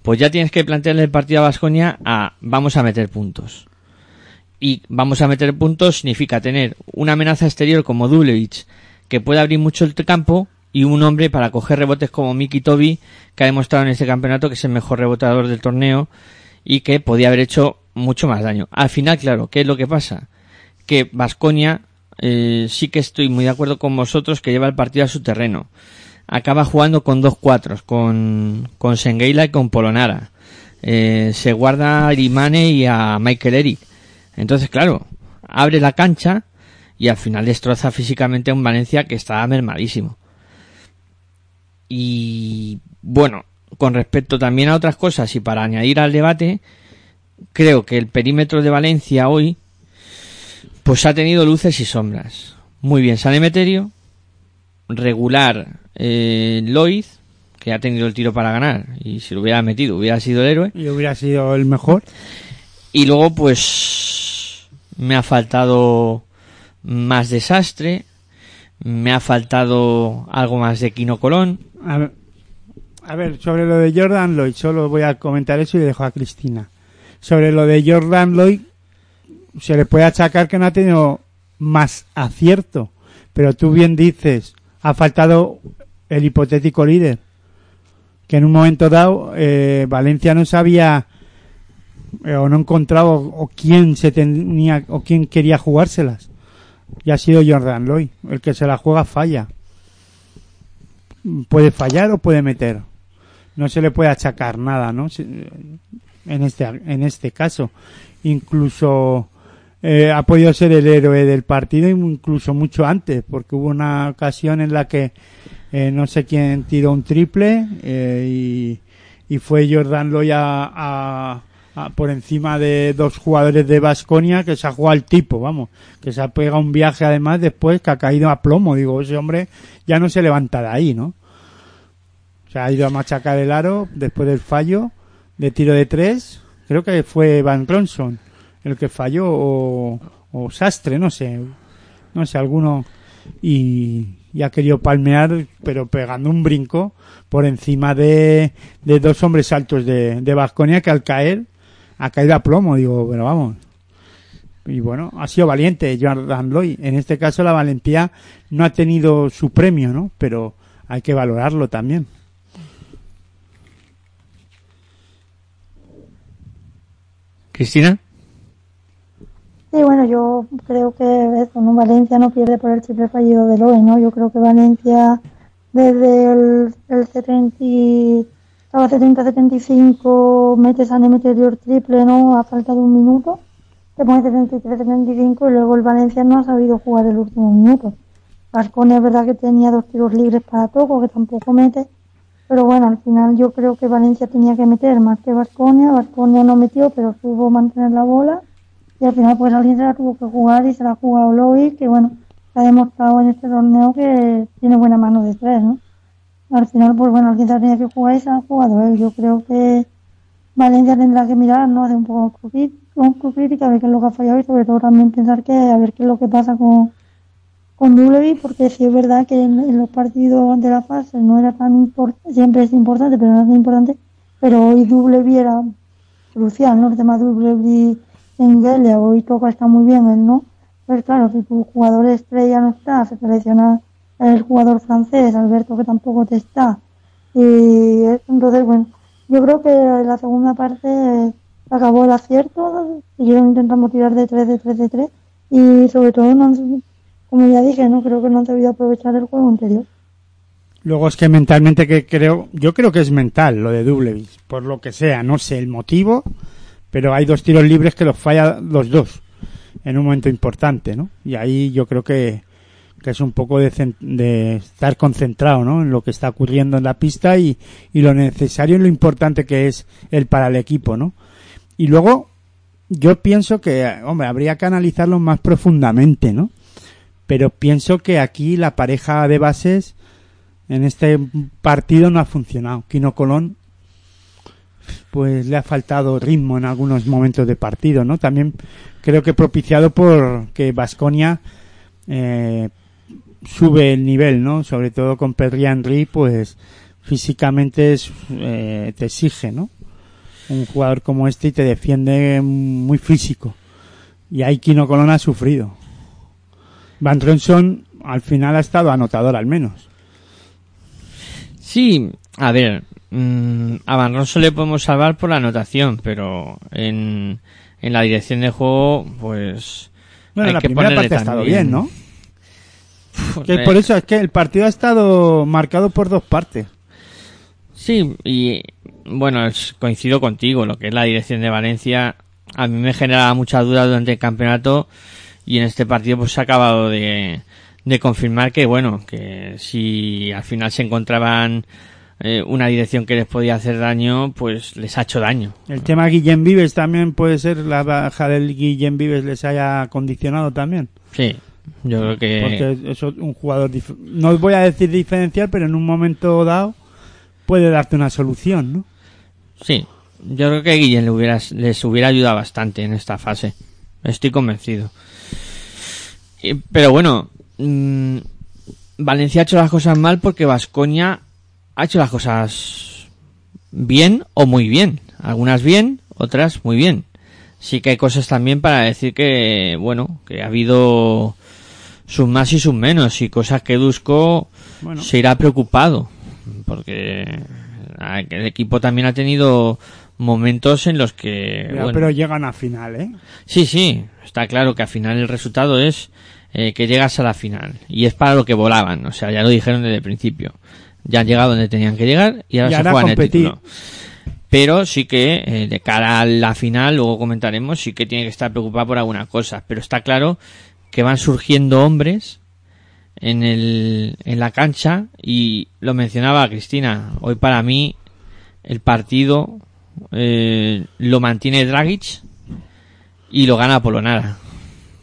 pues ya tienes que plantearle el partido a Vasconia a vamos a meter puntos. Y vamos a meter puntos significa tener una amenaza exterior como Dublevich que puede abrir mucho el campo y un hombre para coger rebotes como Miki Tobi que ha demostrado en este campeonato que es el mejor rebotador del torneo y que podía haber hecho mucho más daño. Al final, claro, ¿qué es lo que pasa? Que Vasconia eh, sí que estoy muy de acuerdo con vosotros que lleva el partido a su terreno. Acaba jugando con dos cuatros, con, con Sengeila y con Polonara. Eh, se guarda a Irimane y a Michael Eric. Entonces, claro, abre la cancha y al final destroza físicamente a un Valencia que está mermadísimo. Y bueno, con respecto también a otras cosas y para añadir al debate, creo que el perímetro de Valencia hoy pues ha tenido luces y sombras. Muy bien San Emeterio, regular eh, Loiz, que ha tenido el tiro para ganar y si lo hubiera metido hubiera sido el héroe. Y hubiera sido el mejor. Y luego, pues, me ha faltado más desastre, me ha faltado algo más de Quino Colón. A ver, a ver, sobre lo de Jordan Lloyd, solo voy a comentar eso y dejo a Cristina. Sobre lo de Jordan Lloyd, se le puede achacar que no ha tenido más acierto, pero tú bien dices, ha faltado el hipotético líder, que en un momento dado eh, Valencia no sabía eh, o no encontraba o, quién se tenía o quién quería jugárselas. Y ha sido Jordan Lloyd, el que se la juega falla puede fallar o puede meter. No se le puede achacar nada, ¿no? Se- En este, en este caso. Incluso eh, ha podido ser el héroe del partido, incluso mucho antes, porque hubo una ocasión en la que eh, no sé quién tiró un triple eh, y, y fue Jordan Loy a, a- a- por encima de dos jugadores de Basconia que se ha jugado al tipo, vamos, que se ha pegado un viaje además después que ha caído a plomo. Digo, ese hombre ya no se levanta de ahí, ¿no? Se ha ido a machacar el aro después del fallo de tiro de tres. Creo que fue Van Cronson el que falló o, o Sastre, no sé. No sé, alguno. Y, y ha querido palmear, pero pegando un brinco por encima de, de dos hombres altos de, de Vasconia que al caer ha caído a plomo. Digo, pero vamos. Y bueno, ha sido valiente Jordan Loy. En este caso la valentía no ha tenido su premio, ¿no? Pero hay que valorarlo también. Cristina. Sí, bueno, yo creo que eso, ¿no? Valencia no pierde por el triple fallido del hoy, ¿no? Yo creo que Valencia desde el, el 70, y- estaba 70-75, mete San Emeterio triple, ¿no? A falta de un minuto, te pone 73-75 y luego el Valencia no ha sabido jugar el último minuto. Vasconia es verdad que tenía dos tiros libres para Toco, que tampoco mete, Pero bueno, al final yo creo que Valencia tenía que meter más que Vasconia. Vasconia no metió, pero supo mantener la bola. Y al final, pues alguien se la tuvo que jugar y se la ha jugado Lois, que bueno, se ha demostrado en este torneo que tiene buena mano de tres, ¿no? Al final, pues bueno, alguien tenía que jugar y se la ha jugado él. Yo creo que Valencia tendrá que mirar, ¿no? Hacer un poco crítica, a ver qué es lo que ha fallado y sobre todo también pensar que a ver qué es lo que pasa con con Dulevi porque sí es verdad que en, los partidos de la fase no era tan importante, siempre es importante, pero no es tan importante, pero hoy Dulevi era crucial, ¿no? El tema Dulevi en Gelia, hoy toca está muy bien, él no. Pues claro, si tu jugador estrella no está, se selecciona el jugador francés, Alberto, que tampoco te está. Y entonces, bueno, yo creo que la segunda parte acabó el acierto, siguieron intentando tirar de 3, de 3, de 3, y sobre todo no como ya dije, no creo que no han sabido aprovechar el juego anterior. Luego es que mentalmente que creo, yo creo que es mental lo de Dublevis, por lo que sea, no sé el motivo, pero hay dos tiros libres que los falla los dos en un momento importante, ¿no? Y ahí yo creo que, que es un poco de, estar concentrado, ¿no? En lo que está ocurriendo en la pista y, y lo necesario y lo importante que es el para el equipo, ¿no? Y luego yo pienso que, hombre, habría que analizarlo más profundamente, ¿no? pero pienso que aquí la pareja de bases en este partido no ha funcionado. Quino Colón pues le ha faltado ritmo en algunos momentos de partido, ¿no? También creo que propiciado por que Vasconia eh, sube el nivel, ¿no? Sobre todo con Pedri Henry, pues físicamente es, eh, te exige, ¿no? Un jugador como este y te defiende muy físico. Y ahí Quino Colón ha sufrido. Van Ronson al final ha estado anotador al menos. Sí, a ver, mmm, a Van Ronson le podemos salvar por la anotación, pero en, en la dirección de juego, pues... Bueno, hay la que primera parte ha estado bien, ¿no? Que por eso es que el partido ha estado marcado por dos partes. Sí, y bueno, coincido contigo, lo que es la dirección de Valencia, a mí me genera mucha duda durante el campeonato y en este partido pues se ha acabado de, de confirmar que bueno, que si al final se encontraban eh, una dirección que les podía hacer daño, pues les ha hecho daño. El tema Guillem Vives también puede ser la baja del Guillem Vives les haya condicionado también. Sí, yo creo que porque es un jugador no voy a decir diferencial, pero en un momento dado puede darte una solución, ¿no? Sí, yo creo que Guillem le hubiera, les hubiera ayudado bastante en esta fase. Estoy convencido. Pero bueno, mmm, Valencia ha hecho las cosas mal porque Vascoña ha hecho las cosas bien o muy bien. Algunas bien, otras muy bien. Sí que hay cosas también para decir que, bueno, que ha habido sus más y sus menos y cosas que Dusko se irá preocupado porque el equipo también ha tenido momentos en los que pero llegan a final eh sí sí está claro que al final el resultado es eh, que llegas a la final. Y es para lo que volaban, o sea, ya lo dijeron desde el principio. Ya han llegado donde tenían que llegar y ahora se juegan el título. Pero sí que, eh, de cara a la final, luego comentaremos, sí que tiene que estar preocupado por alguna cosa. Pero está claro que van surgiendo hombres en, el, en la cancha y lo mencionaba Cristina. Hoy para mí el partido eh, lo mantiene Dragic y lo gana Polonara.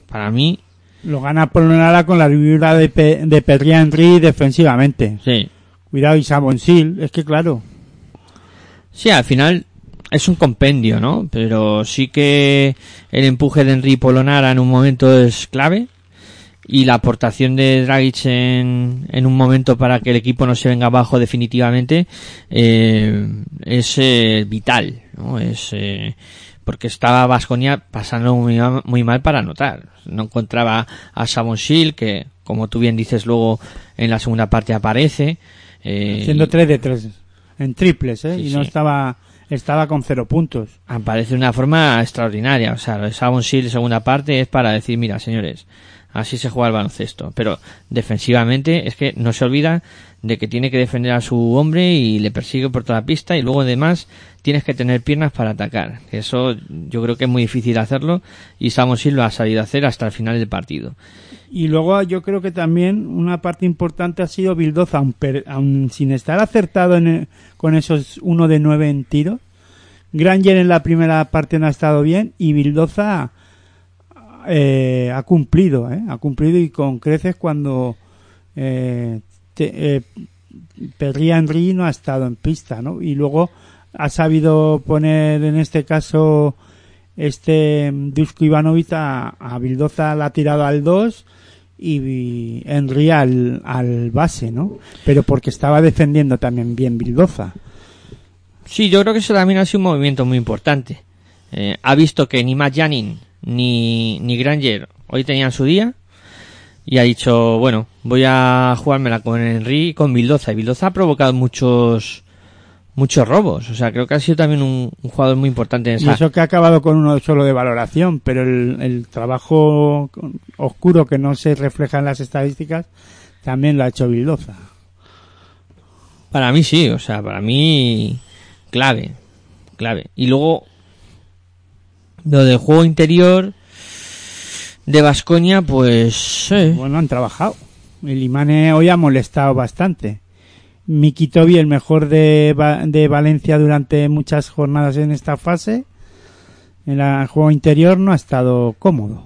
Para mí lo gana Polonara con la figura de, de Pedri Henry defensivamente. Sí. Cuidado y Sabonsil, es que claro. Sí, al final es un compendio, ¿no? Pero sí que el empuje de Henry Polonara en un momento es clave y la aportación de Dragic en, en un momento para que el equipo no se venga abajo definitivamente eh, es eh, vital, ¿no? Es eh, porque estaba Vasconia pasando muy, mal para anotar. No encontraba a Sabonsil, que como tú bien dices luego en la segunda parte aparece. Eh, Haciendo 3 de 3 en triples, ¿eh? y no estaba estaba con cero puntos. Aparece de una forma extraordinaria. O sea, lo de Sabonsil segunda parte es para decir, mira, señores, Así se juega el baloncesto. Pero defensivamente es que no se olvida de que tiene que defender a su hombre y le persigue por toda la pista y luego además tienes que tener piernas para atacar. Eso yo creo que es muy difícil hacerlo y Samuel Silva ha salido a hacer hasta el final del partido. Y luego yo creo que también una parte importante ha sido Bildoza, aun, per- aun sin estar acertado en el- con esos uno de nueve en tiro. Granger en la primera parte no ha estado bien y Bildoza eh, ha cumplido, ¿eh? ha cumplido y con creces cuando eh, eh, Perry no ha estado en pista, ¿no? Y luego ha sabido poner en este caso este Dusko Ivanovic a, a Bildoza la ha tirado al 2 y Henry al, al base, ¿no? Pero porque estaba defendiendo también bien Bildoza. Sí, yo creo que eso también ha sido un movimiento muy importante. Eh, ha visto que ni Matt Janin ni, ni Granger hoy tenían su día y ha dicho, bueno, voy a jugármela con Henry y con Bildoza. Y Bildoza ha provocado muchos muchos robos. O sea, creo que ha sido también un, un jugador muy importante en Y esa... eso que ha acabado con uno solo de valoración, pero el, el trabajo oscuro que no se refleja en las estadísticas también lo ha hecho Bildoza. Para mí sí, o sea, para mí clave, clave. Y luego lo del juego interior de Vasconia, pues eh, Bueno, han trabajado. El Imane hoy ha molestado bastante. Miki Tobi, el mejor de, de Valencia durante muchas jornadas en esta fase, en el juego interior no ha estado cómodo.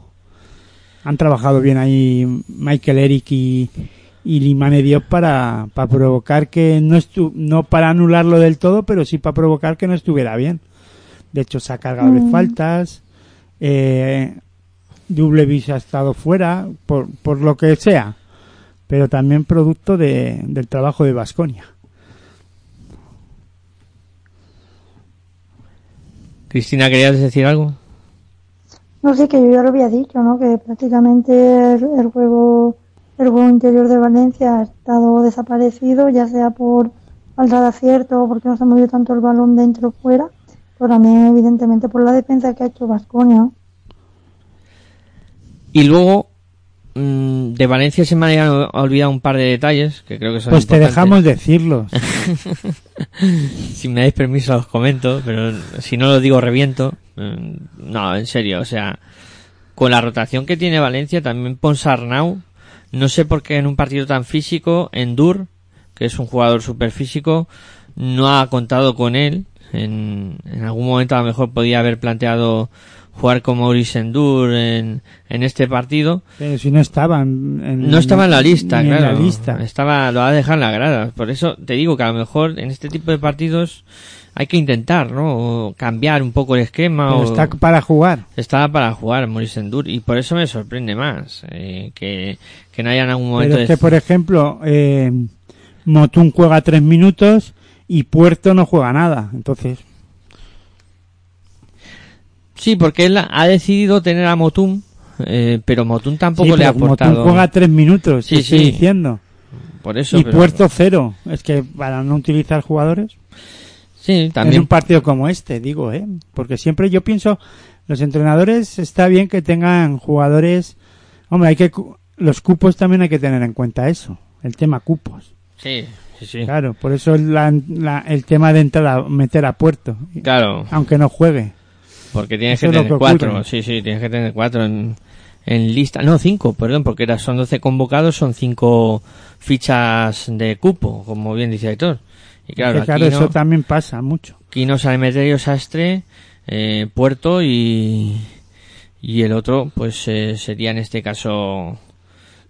Han trabajado bien ahí Michael Eric y, y Limane Diop para, para provocar que no estu no para anularlo del todo, pero sí para provocar que no estuviera bien. De hecho, se ha cargado de Mm. faltas. Eh, Dublevis ha estado fuera, por, por lo que sea, pero también producto de, del trabajo de Vasconia. Cristina, ¿querías decir algo? No sé, que yo ya lo había dicho, ¿no? Que prácticamente el, el juego el juego interior de Valencia ha estado desaparecido, ya sea por falta de acierto o porque no se ha movido tanto el balón dentro o fuera, pero también evidentemente por la defensa que ha hecho Vasconia. Y luego mm, de Valencia se me han olvidado un par de detalles que creo que son Pues te importantes. dejamos decirlos. si me dais permiso los comento, pero si no lo digo reviento. Mm, No, en serio, o sea, con la rotación que tiene Valencia, también Ponsarnau, no sé por qué en un partido tan físico, Endur, que es un jugador súper físico, no ha contado con él. En, en algún momento a lo mejor podía haber planteado jugar con Maurice Endur en, en este partido. Pero si no estaba en, en- No estaba en la lista, ni en claro. la lista. Estaba, lo ha dejado en la grada. Por eso te digo que a lo mejor en este tipo de partidos hay que intentar, ¿no? O cambiar un poco el esquema. Pero o... está para jugar. Estaba para jugar Maurice Endur y por eso me sorprende más eh, que, que no haya en algún momento Pero es que, de- por ejemplo, eh, Motún juega tres minutos y Puerto no juega nada. Entonces, Sí, porque él ha decidido tener a Motum, eh, pero Motum tampoco sí, le ha aportado. juega tres minutos, Sí, estoy sí. diciendo. Por eso. y pero- Puerto cero. Es que para no utilizar jugadores. Sí, En también. un partido como este, digo, ¿eh? Porque siempre yo pienso, los entrenadores está bien que tengan jugadores. Hombre, hay que. Los cupos también hay que tener en cuenta eso. El tema cupos. Sí, sí, sí. Claro, por eso la- la- el tema de entrar a meter a puerto. Claro, Aunque no juegue. Porque tienes Eso que tener que cuatro. Sí, sí, tienes que tener cuatro en, en lista. No, cinco, perdón, porque era- son 12 convocados, son cinco fichas de cupo, como bien dice Aitor. Y claro, Que, claro, aquí, eso también pasa mucho. aquí no sale Meterio Sastre, eh, Puerto y, y el otro, pues eh, sería en este caso,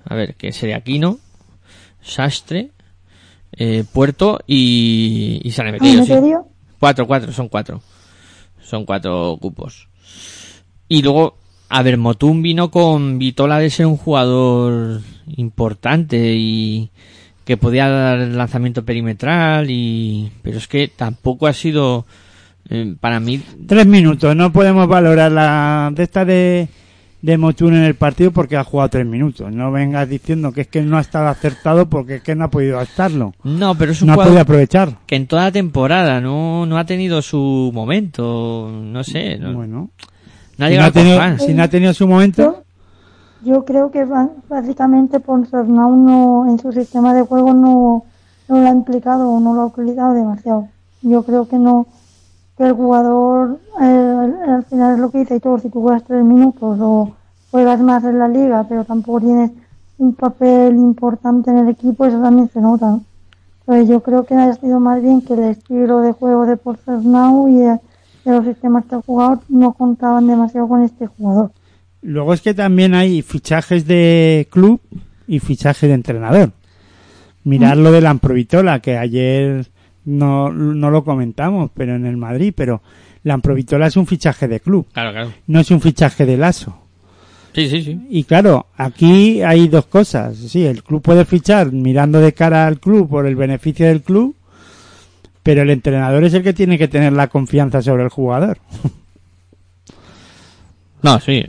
a ver, que sería Aquino, Sastre, eh, Puerto y, y San ¿En Emeterio, sí. serio? Cuatro, cuatro, son cuatro. Son cuatro cupos. Y luego, a ver, Motum vino con Vitola de ser un jugador importante y que podía dar lanzamiento perimetral y pero es que tampoco ha sido eh, para mí Tres minutos, no podemos valorar la de esta de, de Motún en el partido porque ha jugado tres minutos. No vengas diciendo que es que no ha estado acertado porque es que no ha podido estarlo. no pero es un No ha podido aprovechar. que en toda la temporada no no ha tenido su momento no sé no, Bueno, no ha si, no ha tenido, si no ha tenido su momento, yo creo que básicamente Ponsarnau no, en su sistema de juego no, no lo ha implicado o no lo ha utilizado demasiado. Yo creo que no, que el jugador eh, al, al final es lo que dice todo, si tú juegas tres minutos o juegas más en la liga, pero tampoco tienes un papel importante en el equipo, eso también se nota. ¿no? Entonces yo creo que ha sido más bien que el estilo de juego de Ponsarnau y de los sistemas que ha jugado no contaban demasiado con este jugador. Luego es que también hay fichajes de club y fichajes de entrenador. Mirar lo de la Amprovitola, que ayer no, no lo comentamos, pero en el Madrid, pero la Amprovitola es un fichaje de club, Claro, claro. no es un fichaje de lazo. Sí, sí, sí. Y claro, aquí hay dos cosas. Sí, el club puede fichar mirando de cara al club por el beneficio del club, pero el entrenador es el que tiene que tener la confianza sobre el jugador. No, sí.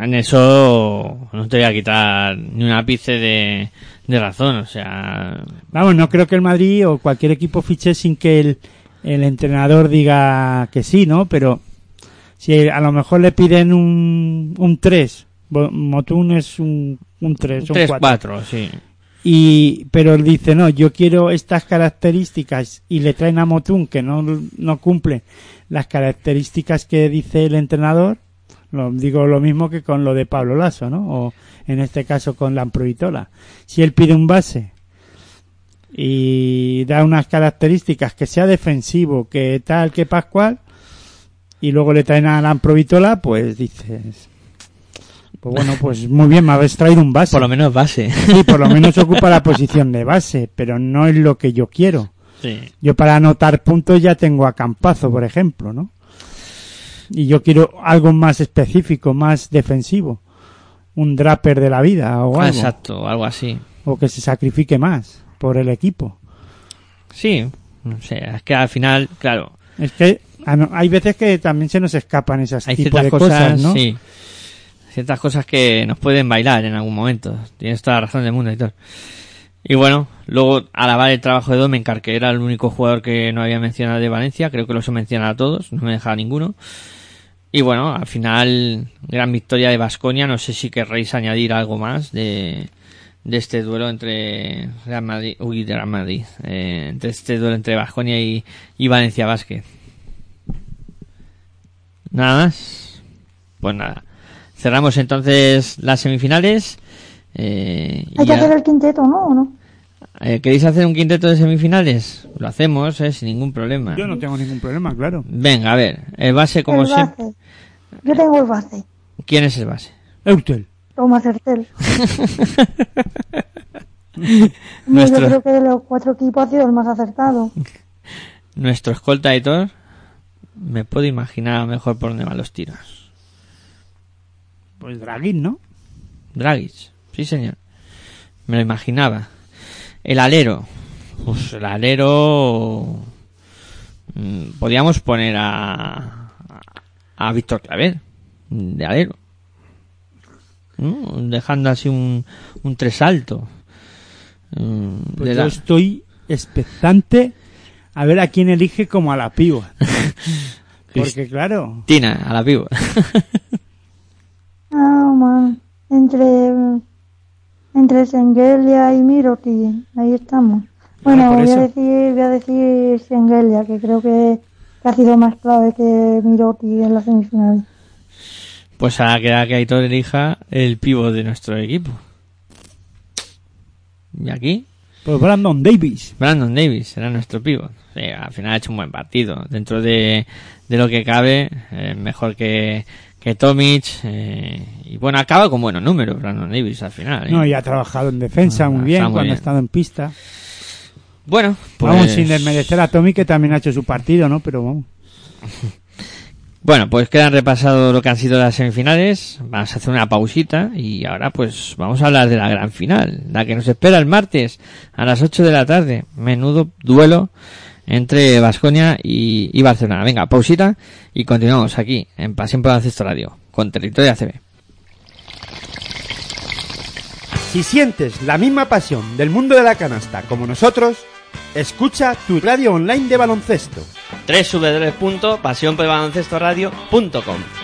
En eso no te voy a quitar ni un ápice de, de razón. O sea, Vamos, no creo que el Madrid o cualquier equipo fiche sin que el, el entrenador diga que sí, ¿no? Pero si a lo mejor le piden un, un 3, Bo- Motun es un, un 3, un 4. 3-4, sí. Y, pero él dice, no, yo quiero estas características y le traen a Motun que no, no cumple las características que dice el entrenador. Lo, digo lo mismo que con lo de Pablo Lasso, ¿no? O en este caso con Lamprovitola. Si él pide un base y da unas características que sea defensivo, que tal, que Pascual, y luego le traen a Lamprovitola, pues dices, pues bueno, pues muy bien, me habéis traído un base. Por lo menos base. Sí, por lo menos ocupa la posición de base, pero no es lo que yo quiero. Sí. Yo para anotar puntos ya tengo a Campazo, por ejemplo, ¿no? Y yo quiero algo más específico, más defensivo. Un draper de la vida o algo. exacto, algo así. O que se sacrifique más por el equipo. Sí, no sé, es que al final, claro, Es que ah, hay veces que también se nos escapan esas hay de cosas, cosas, ¿no? sí, ciertas cosas que nos pueden bailar en algún momento. Tienes toda la razón del mundo todo. Y bueno, luego alabar el trabajo de Domencar, que era el único jugador que no había mencionado de Valencia, creo que los he mencionado a todos, no me he dejado ninguno. Y bueno, al final, gran victoria de Vasconia, no sé si querréis añadir algo más de, de este duelo entre Real Madrid, uy, Real Madrid, eh, entre este duelo entre Vasconia y, y Valencia Vázquez. Nada más. Pues nada. Cerramos entonces las semifinales. Eh, Hay que hacer el quinteto, ¿no? ¿O no? eh, ¿Queréis hacer un quinteto de semifinales? Lo hacemos, eh, sin ningún problema. Yo no tengo ningún problema, claro. Venga, a ver. El base, como el siempre. base. Yo tengo el base. ¿Quién es el base? Eutel. Tomás Hertel. Nuestro- Yo creo que de los cuatro equipos ha sido el más acertado. Nuestro escolta. Me puedo imaginar a lo mejor por dónde van los tiros. Pues Draguín, ¿no? Dragic. Sí, señor. Me lo imaginaba. El alero. Pues el alero. mm, Podríamos poner a. a Víctor Claver. De alero. ¿No? Dejando así un, un tres alto. Mm, Pues de yo la- estoy expectante a ver a quién elige como a la piba. Porque claro, Tina, a la pivo. Ah, man. Entre, entre Sengelia y Miroti. Ahí estamos. Bueno, por voy a decir, voy a decir Sengelia, que creo que, que ha sido más clave que Miroti en la semifinal. pues ahora queda que Aitor elija el pivo de nuestro equipo. Y aquí, pues Brandon Davis. Brandon Davis será nuestro pivo. Sí, al final ha hecho un buen partido. Dentro de, de lo que cabe, eh, mejor que, que Tomic. eh, y bueno, acaba con buenos números Brandon Davis al final. ¿eh? No, y ha trabajado en defensa Ah, muy bien muy cuando bien. ha estado en pista. Bueno, pues... Vamos, sin desmerecer a Tommy, que también ha hecho su partido, ¿no? Pero vamos. Bueno, pues quedan repasado lo que han sido las semifinales. Vamos a hacer una pausita y ahora pues vamos a hablar de la gran final, la que nos espera el martes a las 8 de la tarde. Menudo duelo entre Vasconia y, y Barcelona. Venga, pausita y continuamos aquí en Pasión por Baloncesto Radio con Territorio ACB. Si sientes la misma pasión del mundo de la canasta como nosotros, escucha tu radio online de baloncesto. www.pasionporbaloncestoradio.com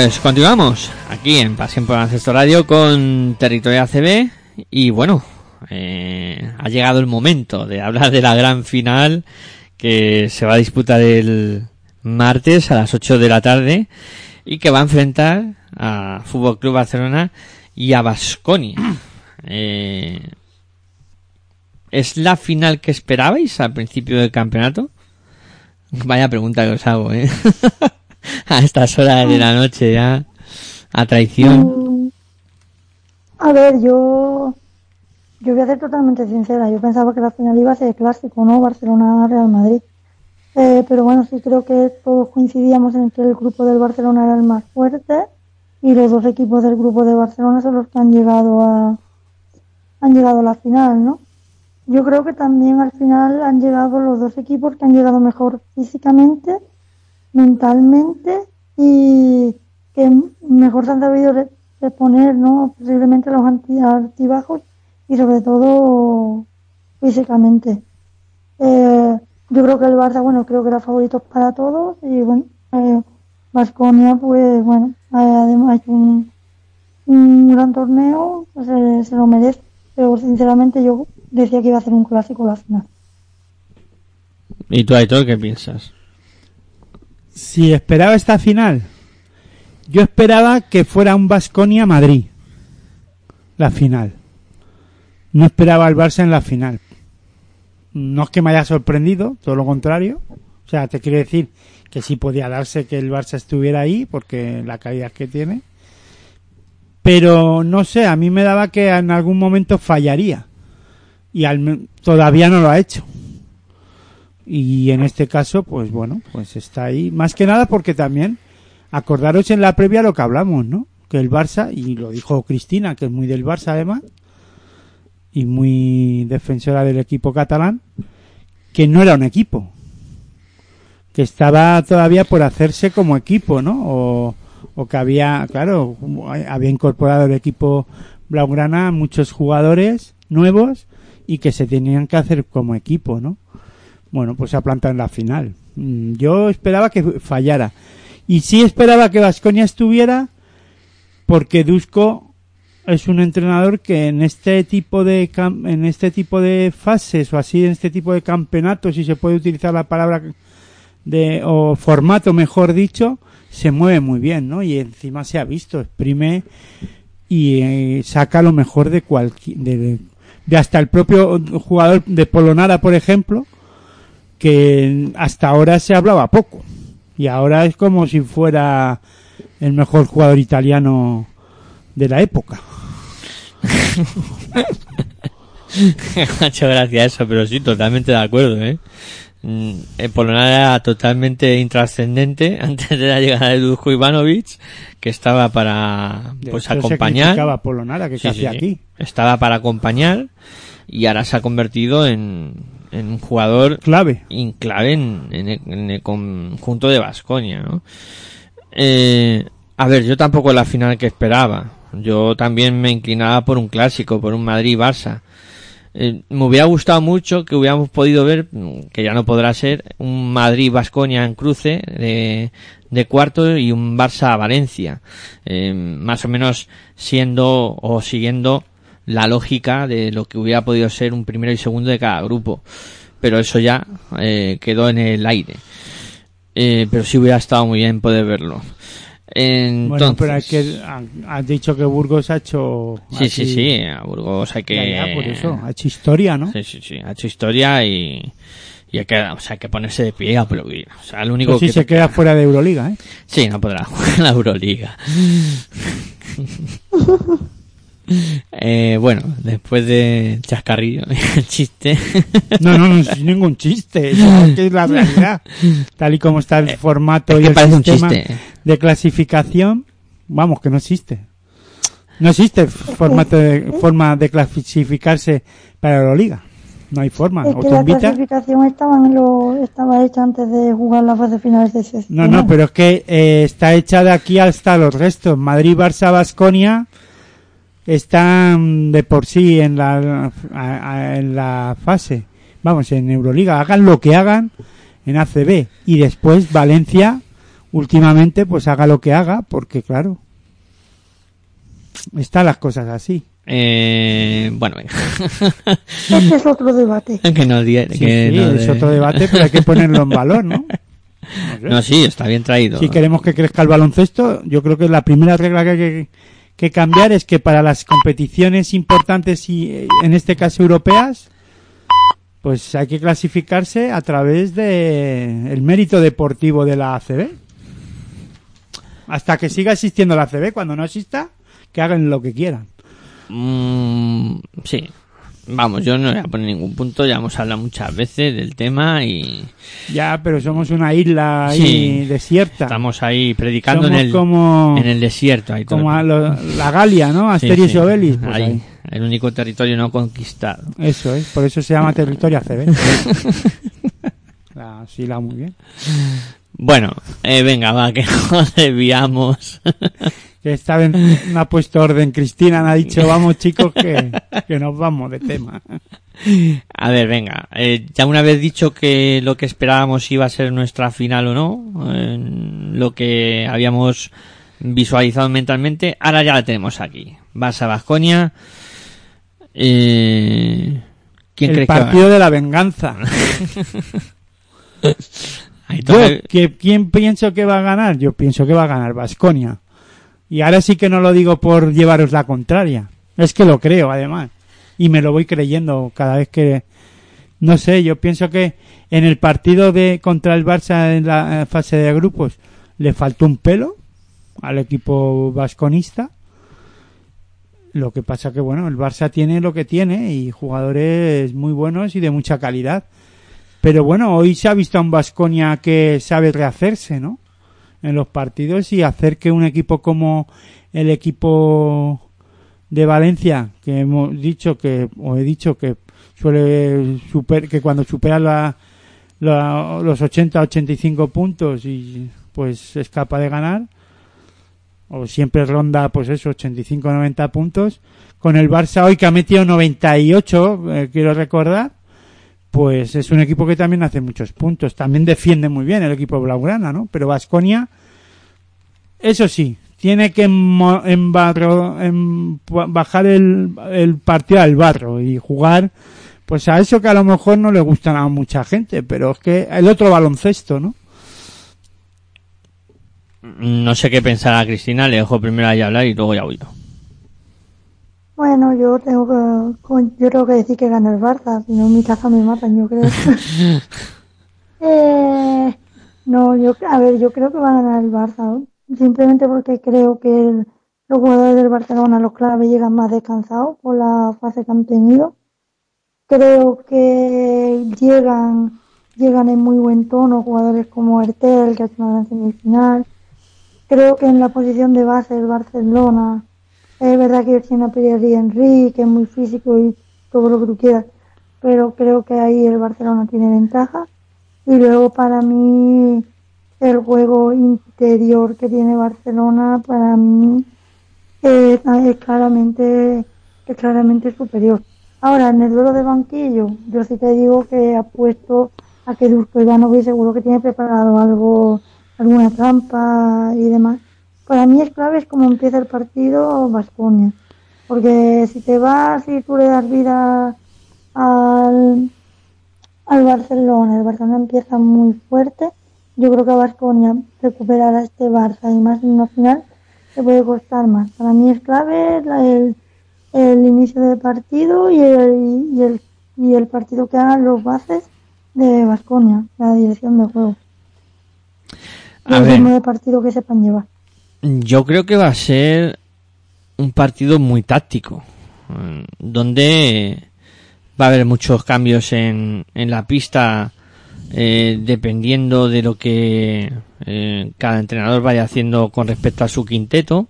Pues continuamos aquí en Pasión por Baloncesto Radio con Territorio ACB y bueno, eh, ha llegado el momento de hablar de la gran final que se va a disputar el martes a las 8 de la tarde y que va a enfrentar a Fútbol Club Barcelona y a Basconia. Eh, ¿Es la final que esperabais al principio del campeonato? Vaya pregunta que os hago, ¿eh? a estas horas de la noche ya. A traición. A ver, yo yo voy a ser totalmente sincera. Yo pensaba que la final iba a ser clásico, ¿no? Barcelona-Real Madrid. Eh, pero bueno, sí creo que todos coincidíamos en que el grupo del Barcelona era el más fuerte y los dos equipos del grupo de Barcelona son los que han llegado a han llegado a la final, ¿no? Yo creo que también al final han llegado los dos equipos que han llegado mejor físicamente, mentalmente y que mejor se han sabido re- reponer, ¿no? Posiblemente los altibajos y sobre todo físicamente. Eh, yo creo que el Barça, bueno, creo que era favorito para todos y bueno, eh, Vasconia, pues bueno, ha hecho un, un gran torneo, pues, se, se lo merece, pero sinceramente yo decía que iba a ser un clásico la final. ¿Y tú, Aitor, qué piensas? Si esperaba esta final, yo esperaba que fuera un Basconia Madrid. La final. No esperaba el Barça en la final. No es que me haya sorprendido, todo lo contrario. O sea, te quiero decir que sí podía darse que el Barça estuviera ahí, porque la calidad que tiene. Pero no sé, a mí me daba que en algún momento fallaría. Y al todavía no lo ha hecho. Y en este caso, pues bueno, pues está ahí. Más que nada porque también, acordaros en la previa lo que hablamos, ¿no? Que el Barça, y lo dijo Cristina, que es muy del Barça además, y muy defensora del equipo catalán, que no era un equipo. Que estaba todavía por hacerse como equipo, ¿no? O, o que había, claro, había incorporado el equipo Blaugrana muchos jugadores nuevos y que se tenían que hacer como equipo, ¿no? Bueno, pues se ha plantado en la final. Mm, Yo esperaba que fallara. Y sí esperaba que Vasconia estuviera porque Dusko es un entrenador que en este tipo de en este tipo de fases o así en este tipo de campeonatos si se puede utilizar la palabra de o formato mejor dicho se mueve muy bien no y encima se ha visto exprime y eh, saca lo mejor de cualquier de hasta el propio jugador de Polonara por ejemplo que hasta ahora se hablaba poco y ahora es como si fuera el mejor jugador italiano de la época. Me ha hecho gracia eso, pero sí, totalmente de acuerdo, ¿eh? Mm, Polonara era totalmente intrascendente antes de la llegada de Dusko Ivanovic, que estaba para pues se acompañar. a Polonara, que Sí, se sí. aquí. Estaba para acompañar y ahora se ha convertido en, en un jugador Clave. in- clave en, en el, en el conjunto de Vasconia, ¿no? Eh, a ver, yo tampoco la final que esperaba. Yo también me inclinaba por un clásico, por un Madrid-Barça. Eh, me hubiera gustado mucho que hubiéramos podido ver, que ya no podrá ser, un Madrid-Basconia en cruce de, de cuarto y un Barça-Valencia. Eh, más o menos siendo o siguiendo la lógica de lo que hubiera podido ser un primero y segundo de cada grupo. Pero eso ya eh, quedó en el aire. Eh, pero sí hubiera estado muy bien poder verlo. Entonces, Bueno, pero hay que, ha- has dicho que Burgos ha hecho... Sí, sí, así- sí, a Burgos hay que... Ya, ya, por eso, ha hecho historia, ¿no? Sí, sí, sí, ha hecho historia y, y hay que, o sea, hay que ponerse de pie y aplaudir. O sea, lo único Pues sí que se queda fuera de Euroliga, ¿eh? Sí, no podrá jugar en la Euroliga. eh, bueno, después de chascarrillo, el chiste. No, no, no es ningún chiste, es que es la realidad. Tal y como está el formato Eh, y que el parece un sistema chiste. de clasificación, vamos, que no existe. No existe formato de, forma de clasificarse para Euroliga. No hay forma. Es que la invita. clasificación estaba, en lo, estaba hecha antes de jugar la fase final de ese No, no, pero es que eh, está hecha de aquí hasta los restos. Madrid, Barça, Basconia están de por sí en la, a- a- en la fase. Vamos, en Euroliga. Hagan lo que hagan en ACB. Y después Valencia, últimamente, pues haga lo que haga, porque claro, están las cosas así. Eh, bueno, venga. Este es otro debate. que no, Sí, que sí, no es de- otro debate, pero hay que ponerlo en valor, ¿no? No sé. No, sí, está bien traído. Si queremos que crezca el baloncesto, yo creo que la primera regla que hay que, que cambiar es que para las competiciones importantes y eh, en este caso europeas, pues hay que clasificarse a través de el mérito deportivo de la ACB. Hasta que siga existiendo la ACB, cuando no exista, que hagan lo que quieran. Mm, sí. Vamos, yo no voy a poner ningún punto, ya hemos hablado muchas veces del tema y Ya, pero somos una isla ahí Sí. desierta. estamos ahí predicando en el, como, en el desierto. Ahí como el- a lo- la Galia, ¿no? Sí, Asteris sí. Obelix. pues Ahí, ahí. el único territorio no conquistado. Eso es, por eso se llama territorio ACB. La, sí, la muy bien. Bueno, eh, venga, va, que nos desviamos. Que esta vez no ha puesto orden Cristina, me ha dicho, vamos chicos, que, que nos vamos de tema. A ver, venga, eh, ya una vez dicho que lo que esperábamos iba a ser nuestra final o no, eh, lo que habíamos visualizado mentalmente, ahora ya la tenemos aquí. Vas a Vasconia. Eh, ¿Quién El que partido de la venganza. Yo, que, ¿quién pienso que va a ganar? Yo pienso que va a ganar Vasconia. Y ahora sí que no lo digo por llevaros la contraria. Es que lo creo, además. Y me lo voy creyendo cada vez que... No sé, yo pienso que en el partido de contra el Barça en la eh, fase de grupos le faltó un pelo al equipo vasconista. Lo que pasa que, bueno, el Barça tiene lo que tiene y jugadores muy buenos y de mucha calidad. Pero bueno, hoy se ha visto a un Vasconia que sabe rehacerse, ¿no? En los partidos y hacer que un equipo como el equipo de Valencia, que hemos dicho que, o he dicho que suele super, que cuando supera la, la- los 80-85 puntos y pues es capaz de ganar, o siempre ronda pues eso, 85-90 puntos, con el Barça hoy que ha metido 98, eh, quiero recordar, pues es un equipo que también hace muchos puntos. También defiende muy bien el equipo blaugrana, ¿no? Pero Vasconia, eso sí, tiene que mo- embarro- em- bajar el, el partido al barro y jugar, pues a eso que a lo mejor no le gustan a mucha gente, pero es que el otro baloncesto, ¿no? No sé qué pensar a Cristina, le dejo primero a ella hablar y luego ya voy. Bueno, yo tengo que, yo tengo que decir que gana el Barça, si no en mi casa me matan, yo creo. eh, no, yo, a ver, yo creo que va a ganar el Barça, simplemente porque creo que el- los jugadores del Barcelona, los claves, llegan más descansados por la fase que han tenido. Creo que llegan, llegan en muy buen tono jugadores como Ertel, que ha hecho una gran semifinal. Creo que en la posición de base del Barcelona, es verdad que tiene a Pierre Henry, que es muy físico y todo lo que tú quieras, pero creo que ahí el Barcelona tiene ventaja. Y luego para mí el juego interior que tiene Barcelona para mí es, claramente es claramente superior. Ahora, en el duelo de banquillo, yo sí te digo que apuesto a que Dusko Ivanovic seguro que tiene preparado algo, alguna trampa y demás. Para mí es clave es cómo empieza el partido Vasconia. Porque si te vas y tú le das vida al, al Barcelona, el Barcelona empieza muy fuerte, yo creo que a Vasconia recuperar a este Barça y más en una final se puede costar más. Para mí es clave la- el, el inicio del partido y el, y el, y el partido que hagan los bases de Vasconia, la dirección de juego. A el ver. ritmo de partido que sepan llevar. Yo creo que va a ser un partido muy táctico, donde va a haber muchos cambios en, en la pista eh, dependiendo de lo que eh, cada entrenador vaya haciendo con respecto a su quinteto.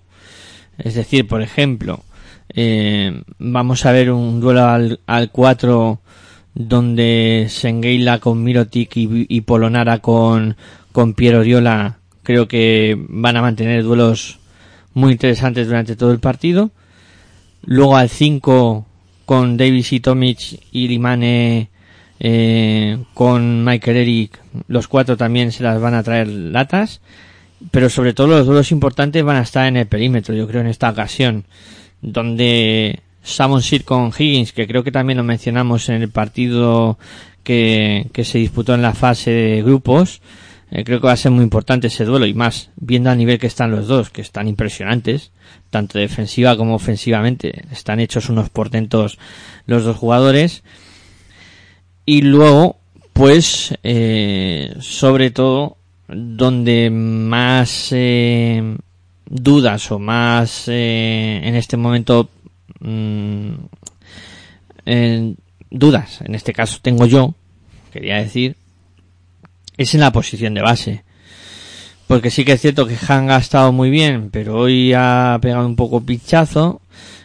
Es decir, por ejemplo, eh, vamos a ver un duelo al, al 4 donde Sengeila con Mirotic y, y Polonara con, con Piero Oriola creo que van a mantener duelos muy interesantes durante todo el partido. Luego al 5 con Davis y Tomic y Limane eh, con Michael Eric, los cuatro también se las van a traer latas. Pero sobre todo los duelos importantes van a estar en el perímetro, yo creo, en esta ocasión. Donde Samon Sir con Higgins, que creo que también lo mencionamos en el partido que, que se disputó en la fase de grupos, eh, creo que va a ser muy importante ese duelo y más viendo al nivel que están los dos, que están impresionantes, tanto defensiva como ofensivamente. Están hechos unos portentos los dos jugadores. Y luego, pues, eh, sobre todo, donde más eh, dudas o más eh, en este momento mm, en dudas, en este caso tengo yo, quería decir, es en la posición de base. Porque sí que es cierto que Hanga ha estado muy bien, pero hoy ha pegado un poco pinchazo.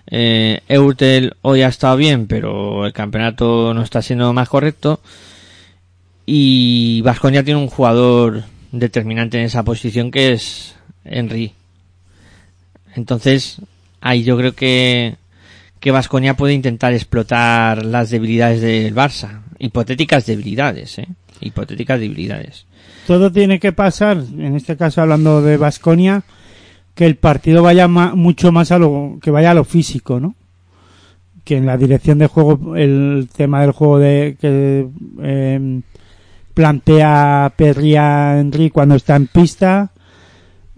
Eh, Eurtel hoy ha estado bien, pero el campeonato no está siendo más correcto. Y Vasconia tiene un jugador determinante en esa posición que es Henry. Entonces, ahí yo creo que que Vasconia puede intentar explotar las debilidades del Barça. Hipotéticas debilidades, eh. Hipotéticas debilidades. Todo tiene que pasar, en este caso hablando de Vasconia, que el partido vaya mucho más a lo que vaya a lo físico, ¿no? Que en la dirección de juego, el tema del juego de que eh, plantea Perria Henry cuando está en pista,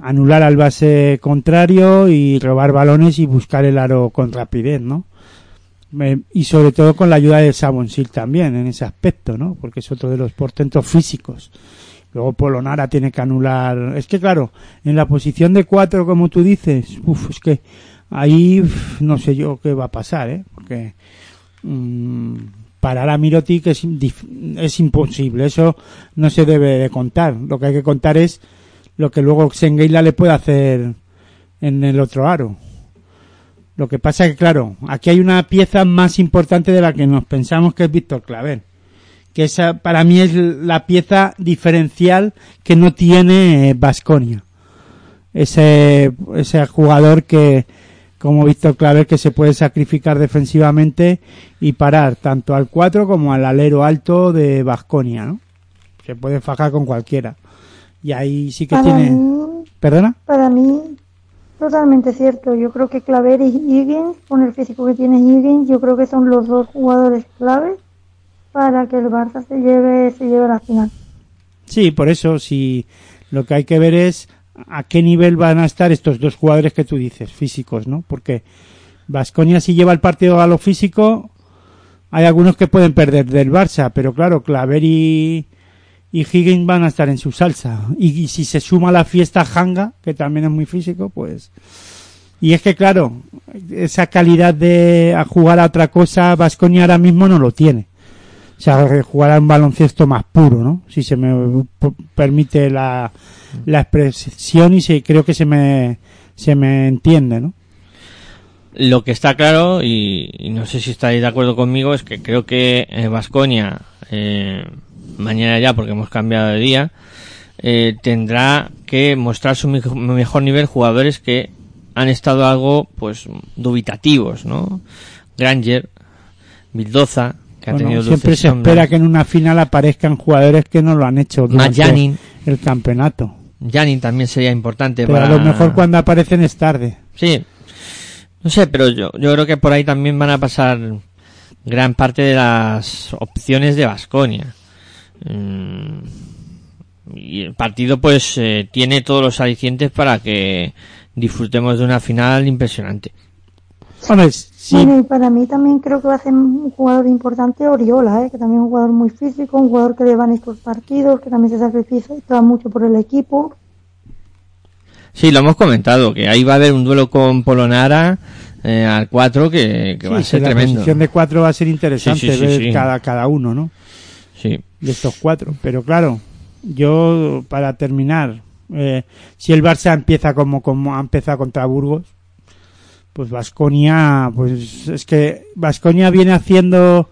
anular al base contrario y robar balones y buscar el aro con rapidez, ¿no? Y sobre todo con la ayuda de Sabonsil también en ese aspecto, ¿no? Porque es otro de los portentos físicos. Luego Polonara tiene que anular. Es que claro, en la posición de cuatro, como tú dices, uf, es que ahí no sé yo qué va a pasar, ¿eh? Porque mm, parar a Mirotic es, es imposible. Eso no se debe de contar. Lo que hay que contar es lo que luego Sengeila le puede hacer en el otro aro. Lo que pasa que, claro, aquí hay una pieza más importante de la que nos pensamos que es Víctor Claver. Que esa, para mí es la pieza diferencial que no tiene Vasconia. Ese, ese jugador que, como Víctor Claver, que se puede sacrificar defensivamente y parar tanto al 4 como al alero alto de Vasconia, ¿no? Se puede fajar con cualquiera. Y ahí sí que Para tiene. mí, ¿Perdona? para mí, totalmente cierto. Yo creo que Claver y Higgins, con el físico que tiene Higgins, yo creo que son los dos jugadores claves para que el Barça se lleve, se lleve la final. Sí, por eso, si lo que hay que ver es a qué nivel van a estar estos dos jugadores que tú dices, físicos, ¿no? Porque Vasconia si lleva el partido a lo físico, hay algunos que pueden perder del Barça, pero claro, Claver y, y Higgins van a estar en su salsa. Y, si se suma la fiesta Hanga, que también es muy físico, pues... Y es que claro, esa calidad de a jugar a otra cosa, Vasconia ahora mismo no lo tiene. O sea, jugar a un baloncesto más puro, ¿no? Si se me permite la, la expresión y se, creo que se me, se me entiende, ¿no? Lo que está claro, y, y no sé si estáis de acuerdo conmigo, es que creo que Vasconia, mañana ya, porque hemos cambiado de día, eh, tendrá que mostrar su mejo- mejor nivel jugadores que han estado algo, pues, dubitativos, ¿no? Granger, Bildoza, que ha tenido siempre se sombras. espera que en una final aparezcan jugadores que no lo han hecho durante Janin. el campeonato. Janin también sería importante Pero para... a lo mejor cuando aparecen es tarde. Sí. No sé, pero yo, yo creo que por ahí también van a pasar gran parte de las opciones de Vasconia. Y el partido pues eh, tiene todos los alicientes para que disfrutemos de una final impresionante. Sí, Bueno, y para mí también creo que va a ser un jugador importante Oriola, ¿eh? que también es un jugador muy físico, un jugador que le van estos partidos, que también se sacrifica mucho por el equipo. Sí, lo hemos comentado, que ahí va a haber un duelo con Polonara eh, al 4 que, que va a ser la tremendo. posición de cuatro va a ser interesante Sí, sí, sí, ver sí. Cada, cada uno, ¿no? De estos cuatro. Pero claro, yo para terminar, eh, si el Barça empieza como, como ha empezado contra Burgos, pues Vasconia, pues es que Vasconia viene haciendo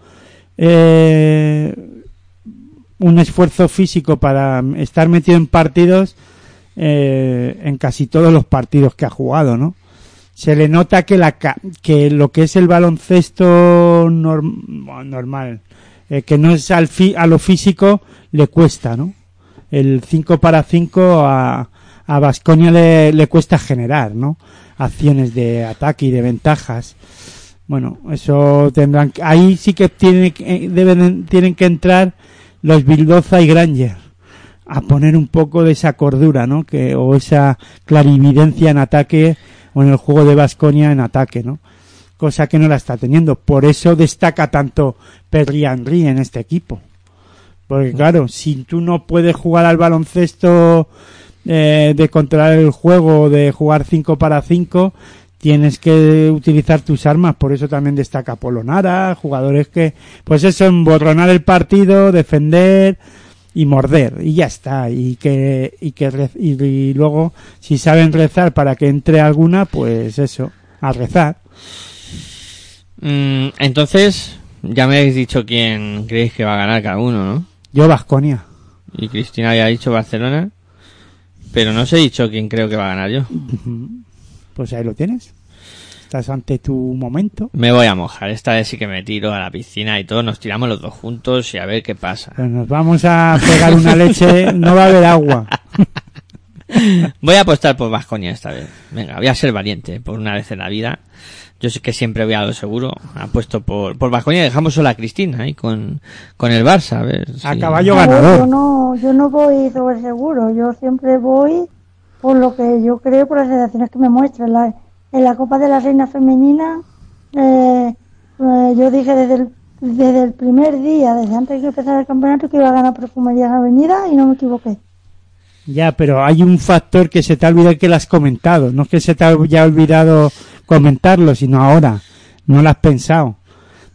eh, un esfuerzo físico para estar metido en partidos eh, en casi todos los partidos que ha jugado, ¿no? Se le nota que la que lo que es el baloncesto normal, eh, que no es al fi- a lo físico le cuesta, ¿no? El 5 para 5 a a Vasconia le, le cuesta generar, ¿no? Acciones de ataque y de ventajas. Bueno, eso tendrán ahí sí que tiene, que- eh, deben tienen que entrar los Bildoza y Granger a poner un poco de esa cordura, ¿no? Que o esa clarividencia en ataque o en el juego de Vasconia en ataque, ¿no? Cosa que no la está teniendo. Por eso destaca tanto Perry Henry en este equipo. Porque claro, si tú no puedes jugar al baloncesto eh, de controlar el juego, de jugar 5 para 5, tienes que utilizar tus armas. Por eso también destaca Polonara, jugadores que, pues eso, emborronar el partido, defender y morder. Y ya está. Y que, y que, y, y luego, si saben rezar para que entre alguna, pues eso, a rezar. Mm, entonces, ya me habéis dicho quién creéis que va a ganar cada uno, ¿no? Yo, Vasconia. Y Cristina había dicho Barcelona, pero no os he dicho quién creo que va a ganar yo. Pues ahí lo tienes. Estás ante tu momento. Me voy a mojar, esta vez sí que me tiro a la piscina y todo, nos tiramos los dos juntos y a ver qué pasa. Pues nos vamos a pegar una leche, no va a haber agua. Voy a apostar por Vasconia esta vez. Venga, voy a ser valiente por una vez en la vida. Yo sé que siempre voy a lo seguro. Apuesto por, por Vasconia dejamos solo a Cristina ahí con, con el Barça. A ver. A si- caballo ganador. Yo no, yo no voy sobre seguro, yo siempre voy por lo que yo creo, por las sensaciones que me muestran. La- en la Copa de la Reina Femenina, eh, eh, yo dije desde el, desde el primer día, desde antes de que empezara el campeonato, que iba a ganar Perfumerías Avenida y no me equivoqué. Ya, pero hay un factor que se te ha olvidado que lo has comentado. No es que se te haya olvidado comentarlo, sino ahora. No lo has pensado.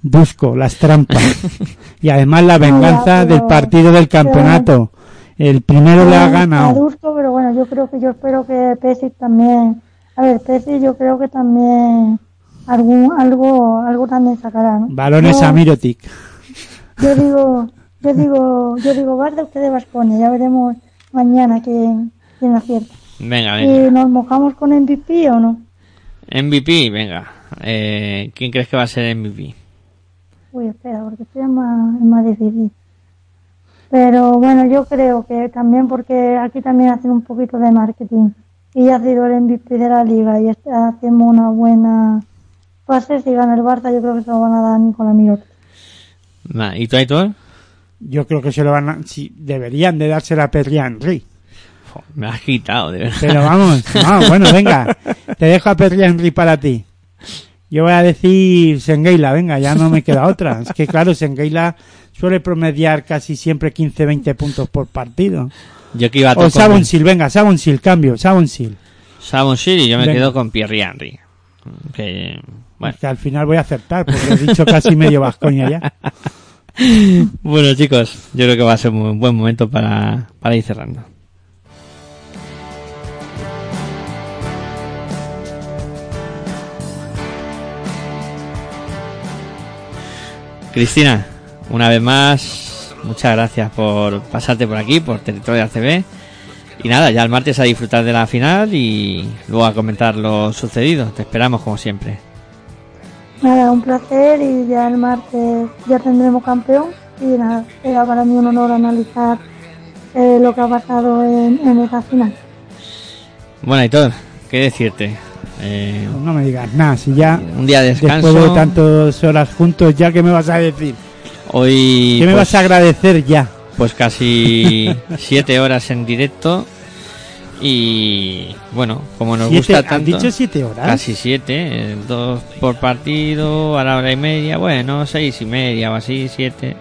Busco las trampas. y además la venganza pero- del partido del campeonato. El primero le ha ganado. Adulto, pero bueno, yo creo que yo espero que Pesic también. A ver, Pesic yo creo que también algún, algo, algo también sacará, ¿no? Balones Yo- a Mirotic. Yo digo, yo digo, yo digo, guarda usted de Vasconia, ya veremos mañana quién, quién acierta. Venga, venga. ¿Y nos mojamos con MVP o no? MVP, venga. Eh, ¿Quién crees que va a ser MVP? Uy, espera, porque estoy en más, es más difícil. Pero bueno, yo creo que también porque aquí también hacen un poquito de marketing. Y ya ha sido el MVP de la liga y está haciendo una buena fase. Si gana el Barça, yo creo que se lo van a dar a Nicolás Mirot. Va, ¿Y tú, Aitor? Yo creo que se lo van a... Sí, deberían de dársela a Perry Henry. Me has quitado, de verdad. Pero vamos, no, bueno, venga. Te dejo a Perry Henry para ti. Yo voy a decir Sengeila, venga, ya no me queda otra. Es que claro, Sengeila suele promediar casi siempre 15-20 puntos por partido. Yo que iba a O Sabonsil, venga, Sabonsil, cambio, Sabonsil. Sabonsil y yo me Venga. quedo con Pierre Henry. Que, bueno. Que al final voy a acertar, porque he dicho casi medio Vascoña ya. bueno, chicos, yo creo que va a ser un buen momento para, para ir cerrando. Cristina, una vez más, muchas gracias por pasarte por aquí, por Territorio ACB. Y nada, ya el martes a disfrutar de la final y luego a comentar lo sucedido. Te esperamos como siempre. nada, un placer y ya el martes ya tendremos campeón y nada, era para mí un honor analizar eh, lo que ha pasado en, en esa final. Bueno, Aitor, ¿qué decirte? Eh, No me digas nada, si ya un día de descanso. después de tantas horas juntos, ya que me vas a decir, Hoy ¿qué me pues, vas a agradecer ya? pues casi siete horas en directo y bueno, como nos Siete- gusta ¿Han tanto, dicho siete horas? casi siete, eh, dos por partido, a la hora y media, bueno, seis y media o así, siete,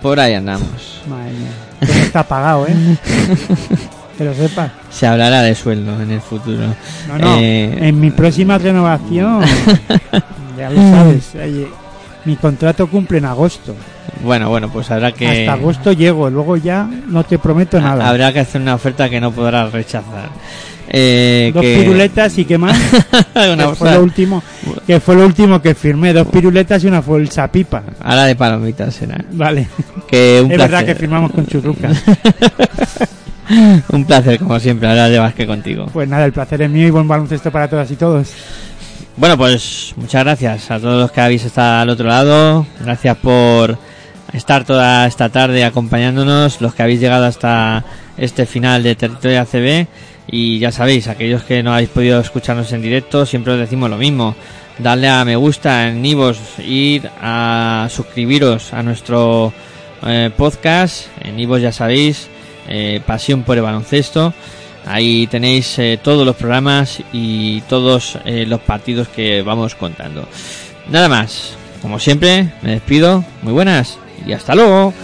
por ahí andamos. Madre mía, está pagado, ¿eh? que lo sepas. Se hablará de sueldo en el futuro. No, no, Eh, en mi próxima renovación, ya lo sabes, oye, mi contrato cumple en agosto. Bueno, bueno, pues habrá que Hasta agosto llego, luego ya no te prometo nada. habrá que hacer una oferta que no podrás rechazar. Eh, Dos que- piruletas y qué más. Una que, fue lo último, que fue lo último que firmé. Dos piruletas y una bolsa pipa. Ahora de palomitas será. Vale. Que un es verdad que firmamos con churrucas. un placer, como siempre, hablar de básquet contigo. Pues nada, el placer es mío y buen baloncesto para todas y todos. Bueno, pues muchas gracias a todos los que habéis estado al otro lado. Gracias por estar toda esta tarde acompañándonos, los que habéis llegado hasta este final de Territorio ACB. Y ya sabéis, aquellos que no habéis podido escucharnos en directo, siempre os decimos lo mismo. Darle a me gusta en Ivos, ir a suscribiros a nuestro eh, podcast. En Ivos ya sabéis, eh, pasión por el Baloncesto. Ahí tenéis eh, todos los programas y todos eh, los partidos que vamos contando. Nada más, como siempre, me despido. Muy buenas y hasta luego.